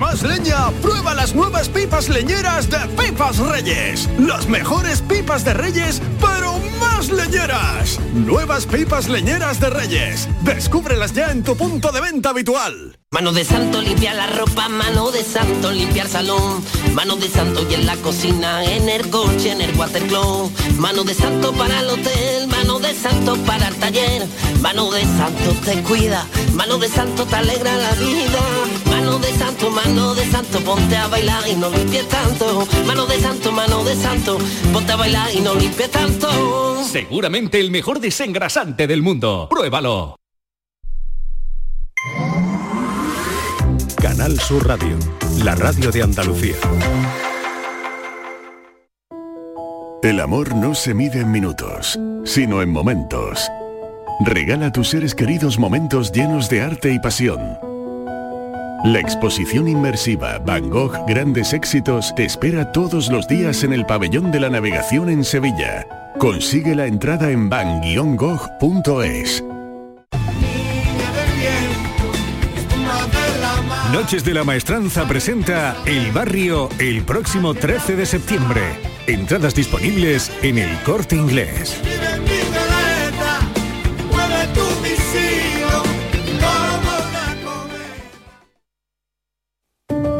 más leña, prueba las nuevas pipas leñeras de Pipas Reyes. Las mejores pipas de Reyes, pero más leñeras. Nuevas pipas leñeras de Reyes. Descúbrelas ya en tu punto de venta habitual. Mano de santo limpia la ropa, mano de santo limpiar salón, mano de santo y en la cocina, en el coche, en el watercloak, mano de santo para el hotel, mano de santo para el taller, mano de santo te cuida, mano de santo te alegra la vida, de santo, mano de santo, ponte a bailar y no limpies tanto, mano de santo, mano de santo, ponte a bailar y no limpies tanto. Seguramente el mejor desengrasante del mundo. Pruébalo. Canal Sur Radio, la radio de Andalucía. El amor no se mide en minutos, sino en momentos. Regala a tus seres queridos momentos llenos de arte y pasión. La exposición inmersiva Van Gogh Grandes Éxitos te espera todos los días en el Pabellón de la Navegación en Sevilla. Consigue la entrada en van-gogh.es. Noches de la Maestranza presenta El Barrio el próximo 13 de septiembre. Entradas disponibles en el corte inglés.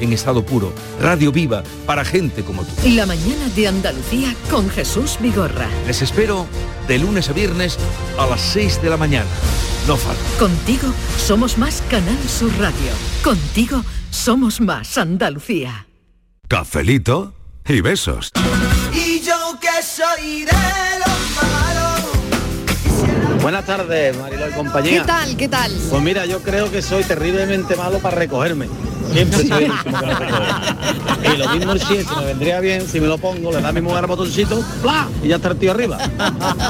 en estado puro, radio viva para gente como tú. La mañana de Andalucía con Jesús Vigorra. Les espero de lunes a viernes a las 6 de la mañana. No falta. Contigo somos más Canal Sur Radio. Contigo somos más Andalucía. Cafelito y besos. Y yo que soy de los malos. Buenas tardes, Mariló y compañía. ¿Qué tal? ¿Qué tal? Pues mira, yo creo que soy terriblemente malo para recogerme. Siempre soy el último que me recoge. Y lo mismo el 7, me vendría bien si me lo pongo, le da a mi mujer al botoncito, ¡pla! y ya está el tío arriba.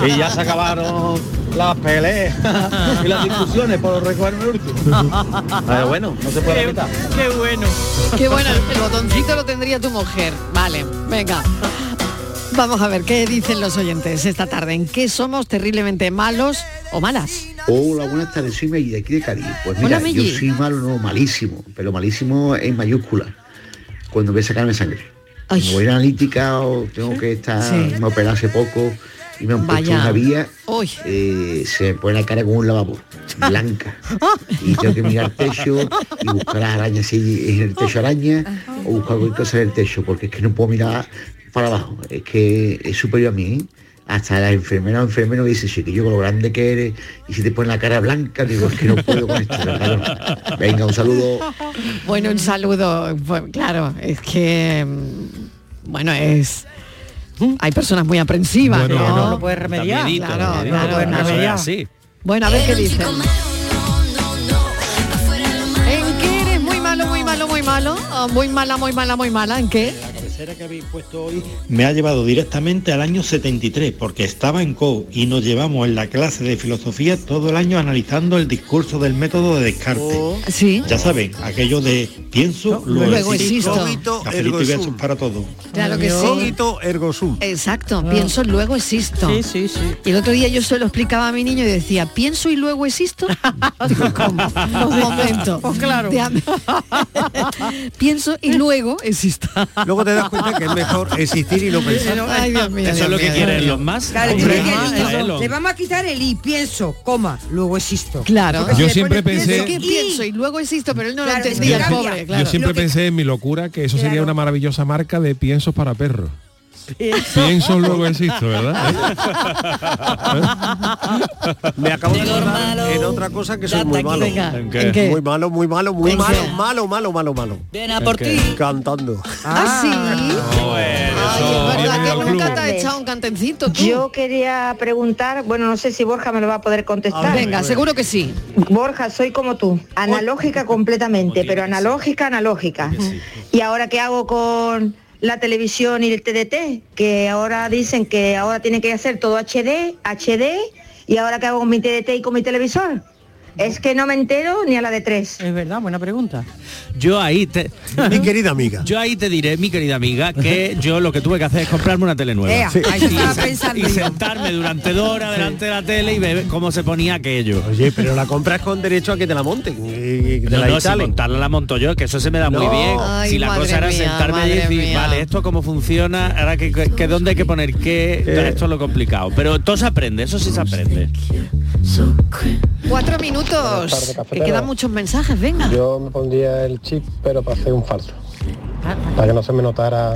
Y ya se acabaron las peleas y las discusiones por recogerme el último. Pero bueno, no se puede evitar. Qué bueno. Qué bueno, el botoncito lo tendría tu mujer. Vale, venga. Vamos a ver qué dicen los oyentes esta tarde. ¿En qué somos terriblemente malos o malas? Hola, buenas tardes, soy Meggy de aquí de Cádiz. Pues mira, Hola, yo soy malo, no, malísimo, pero malísimo en mayúscula, cuando voy a sacarme sangre. Como voy a analítica o tengo que estar, Sí. me operé hace poco y me han puesto una vía, eh, se me pone la cara como un lavabo, blanca. y tengo que mirar el techo y buscar las arañas si en el techo araña o buscar cualquier cosa en el techo, porque es que no puedo mirar para abajo, es que es superior a mí. ¿eh? Hasta la enfermera o enfermero dice, sí, que yo con lo grande que eres, y si te pones la cara blanca, digo, es que no puedo con esto. ¿verdad? Venga, un saludo. Bueno, un saludo. Pues, claro, es que mm, bueno, es hay personas muy aprensivas, Bueno, ¿no? bueno. No lo puedes remediar. Claro, claro, claro, no remediar. así. Bueno, a ver qué dicen. ¿En qué eres muy malo, muy malo, muy malo? ¿O muy mala, muy mala, muy mala? ¿En qué? Tercera que habéis puesto hoy me ha llevado directamente al año 73 porque estaba en CO y nos llevamos en la clase de filosofía todo el año analizando el discurso del método de Descartes. Sí. Ya saben, aquello de pienso, luego, luego existo. Cafelito Ergo sum. para todos. Claro que sí. Ergo sum. Exacto, pienso, luego existo. Sí, sí, sí. Y el otro día yo se lo explicaba a mi niño y decía, pienso y luego existo. ¿cómo? Un momento. Pues claro. Pienso y luego existo. Luego te das cuenta que es mejor existir y no pensar. Ay, Dios mío. Eso es lo que quieren los más. Claro, Hombre, que más, le vamos a quitar el i, pienso, coma, luego existo. Claro. Yo siempre pensé- pienso ¿Qué y- pienso? Y luego existo, pero él no Claro, lo entendía, que pobre. Claro. Yo siempre pensé en mi locura que eso sería una maravillosa marca de piensos para perros. Pienso luego existo, ¿verdad? Me acabo de acordar en otra cosa que soy muy malo. Venga, ¿En qué? ¿en qué? Muy malo, muy malo, muy ¿En malo, qué? malo, malo, malo, malo. Ven a por ti. Cantando. Ah, sí. Ay, ¿Verdad que nunca te ha echado un cantencito tú? Yo quería preguntar, bueno, no sé si Borja me lo va a poder contestar. Venga, seguro que sí. Borja, soy como tú, analógica completamente, pero analógica, analógica. ¿Y ahora qué hago con la televisión y el TDT? Que ahora dicen que ahora tienen que hacer todo HD, HD, y ahora qué hago con mi TDT y con mi televisor? Es que no me entero ni a la de tres. Es verdad, buena pregunta. Yo ahí te. Mi querida amiga. Yo ahí te diré, mi querida amiga, que yo lo que tuve que hacer es comprarme una tele nueva. Ea, ahí Y estaba se- pensando y yo. sentarme durante dos horas delante de la tele y ver cómo se ponía aquello. Oye, pero la compras con derecho a que te la monten. Y te No, la no, si montarla la monto yo, que eso se me da muy bien. Ay, si la cosa era mía, sentarme y decir, mía. vale, esto cómo funciona, ahora que, que, que dónde hay que poner qué, Eh. esto es lo complicado. Pero todo se aprende, eso sí se aprende. Cuatro minutos. Tardes, Que quedan muchos mensajes, venga. Yo me pondría el chip, pero para hacer un falso. Para que no se me notara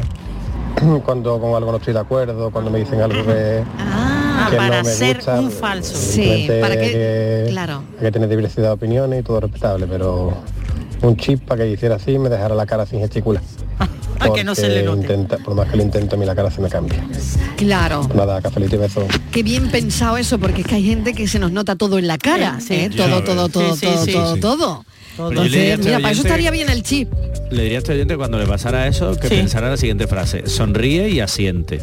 cuando con algo no estoy de acuerdo, cuando me dicen algo que, Ah, que para no me ser gusta. un falso. Sí, Simplemente para que- que, claro. hay que tener diversidad de opiniones y todo respetable, pero un chip para que hiciera así me dejara la cara sin gesticular. Para que no se le note. intenta- por más que lo intento, a mí la cara se me cambia. Claro. Nada, cafelito y beso. Qué bien pensado eso, porque es que hay gente que se nos nota todo en la cara, Sí, ¿eh? sí. Todo, todo, todo, Sí, todo, sí. todo, Sí. todo. A Entonces, este mira, para eso estaría bien el chip. Le diría a este oyente cuando le pasara eso que Sí. pensara la siguiente frase, sonríe y asiente.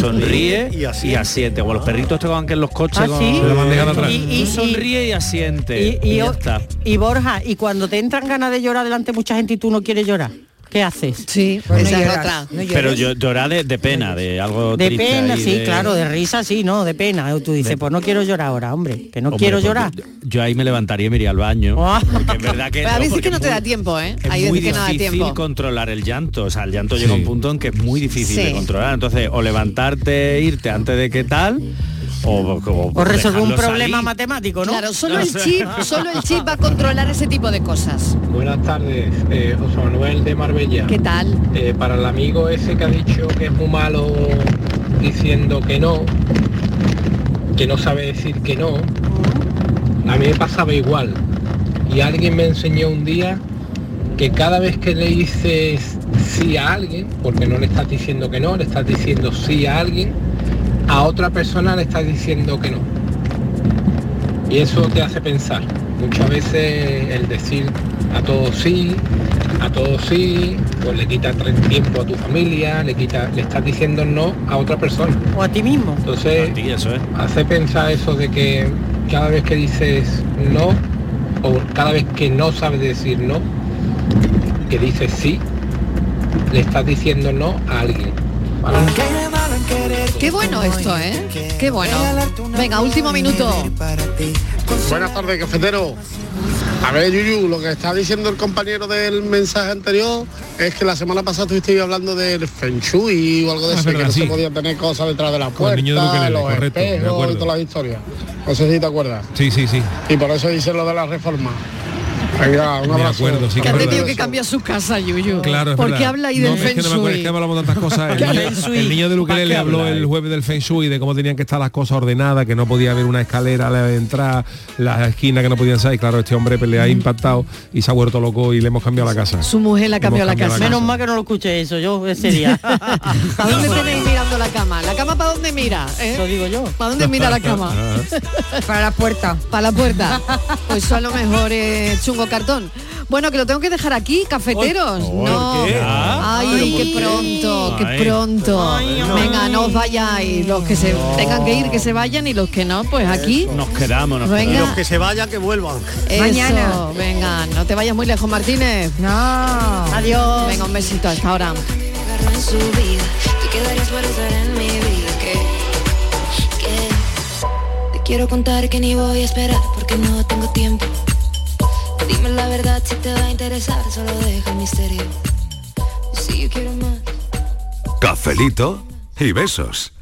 Sonríe y asiente. O los perritos te van que en los coches Ah, con. La atrás. Y- y- sonríe y asiente. Y, y- ya está. y Borja, y cuando te entran ganas de llorar delante de mucha gente y tú no quieres llorar, ¿qué haces? Sí, Pues no es otra. no. Pero yo llorar de, de pena, de algo De triste pena, sí, de- claro, de risa sí, no, de pena. Tú dices, De- pues no quiero llorar ahora, hombre, que no Hombre, quiero porque llorar. Yo, ahí me levantaría y me iría al baño. Es verdad que Pero a no, veces porque que no es te muy- da tiempo, ¿eh? Es muy veces que no da difícil tiempo. controlar el llanto. O sea, el llanto llega a un punto en que es muy difícil Sí. de controlar. Entonces, o levantarte, irte antes de que tal, o, o, O resolver un problema salir. matemático, ¿no? Claro, solo el chip, solo el chip va a controlar ese tipo de cosas. Buenas tardes, eh, José Manuel de Marbella. ¿Qué tal? Eh, para el amigo ese que ha dicho que es muy malo diciendo que no, que no sabe decir que no, a mí me pasaba igual. Y alguien me enseñó un día que cada vez que le dices sí a alguien, porque no le estás diciendo que no, le estás diciendo sí a alguien, a otra persona le estás diciendo que no. Y eso te hace pensar. Muchas veces el decir a todos sí, a todos sí, pues le quita tiempo a tu familia, le quita, le estás diciendo no a otra persona. O a ti mismo. Entonces, A ti, eso es. hace pensar eso de que cada vez que dices no, o cada vez que no sabes decir no, que dices sí, le estás diciendo no a alguien. ¿vale? Qué bueno esto, ¿eh? Qué bueno. Venga, último minuto. Buenas tardes, cafetero. A ver, Yuyu, lo que está diciendo el compañero del mensaje anterior es que la semana pasada estuviste hablando del Feng Shui o algo de Ah, eso, es que no sí. se podía tener cosas detrás de la Con el niño de puerta, Ukelele, los correcto, me espejos acuerdo. y todas las historias. No sé si te acuerdas. Sí, sí, sí. Y por eso dice lo de la reforma. Venga, un Me abrazo. acuerdo, sí Que que ha es tenido que cambiar su casa, Yuyu. Claro, es ¿Por qué verdad. habla ahí No, del es Feng que no me acuerdo, es Shui? que hablamos tantas cosas. El, ¿Qué niño, Shui? el niño de ¿Para Ukelele qué habló habla el jueves del Feng Shui, de cómo tenían que estar las cosas ordenadas, que no podía haber una escalera a la entrada, las esquinas que no podían ser. Y claro, este hombre pues, le ha impactado y se ha vuelto loco y le hemos cambiado la casa. Su mujer la cambió la cambiado casa. la Menos mal que no lo escuché eso yo ese día. ¿Para dónde tenéis mirando la cama? ¿La cama para dónde mira? eh? Lo digo yo. ¿Para dónde mira la cama? Para la puerta. Para la puerta. Pues eso a lo mejor es chungo cartón. Bueno, que lo tengo que dejar aquí, cafeteros. no. qué? Ay, qué pronto, qué Ay. pronto. Venga, no os vayáis. Los que se tengan que ir, que se vayan y los que no, pues aquí. Nos quedamos, nos Venga. Y los que se vayan, que vuelvan. Eso, Mañana. venga, no te vayas muy lejos, Martínez. No. Adiós. Venga, un besito hasta ahora. quiero contar que ni voy a esperar Porque no tengo tiempo Dime la verdad si te va a interesar Solo deja el misterio Si yo quiero más Cafelito y besos.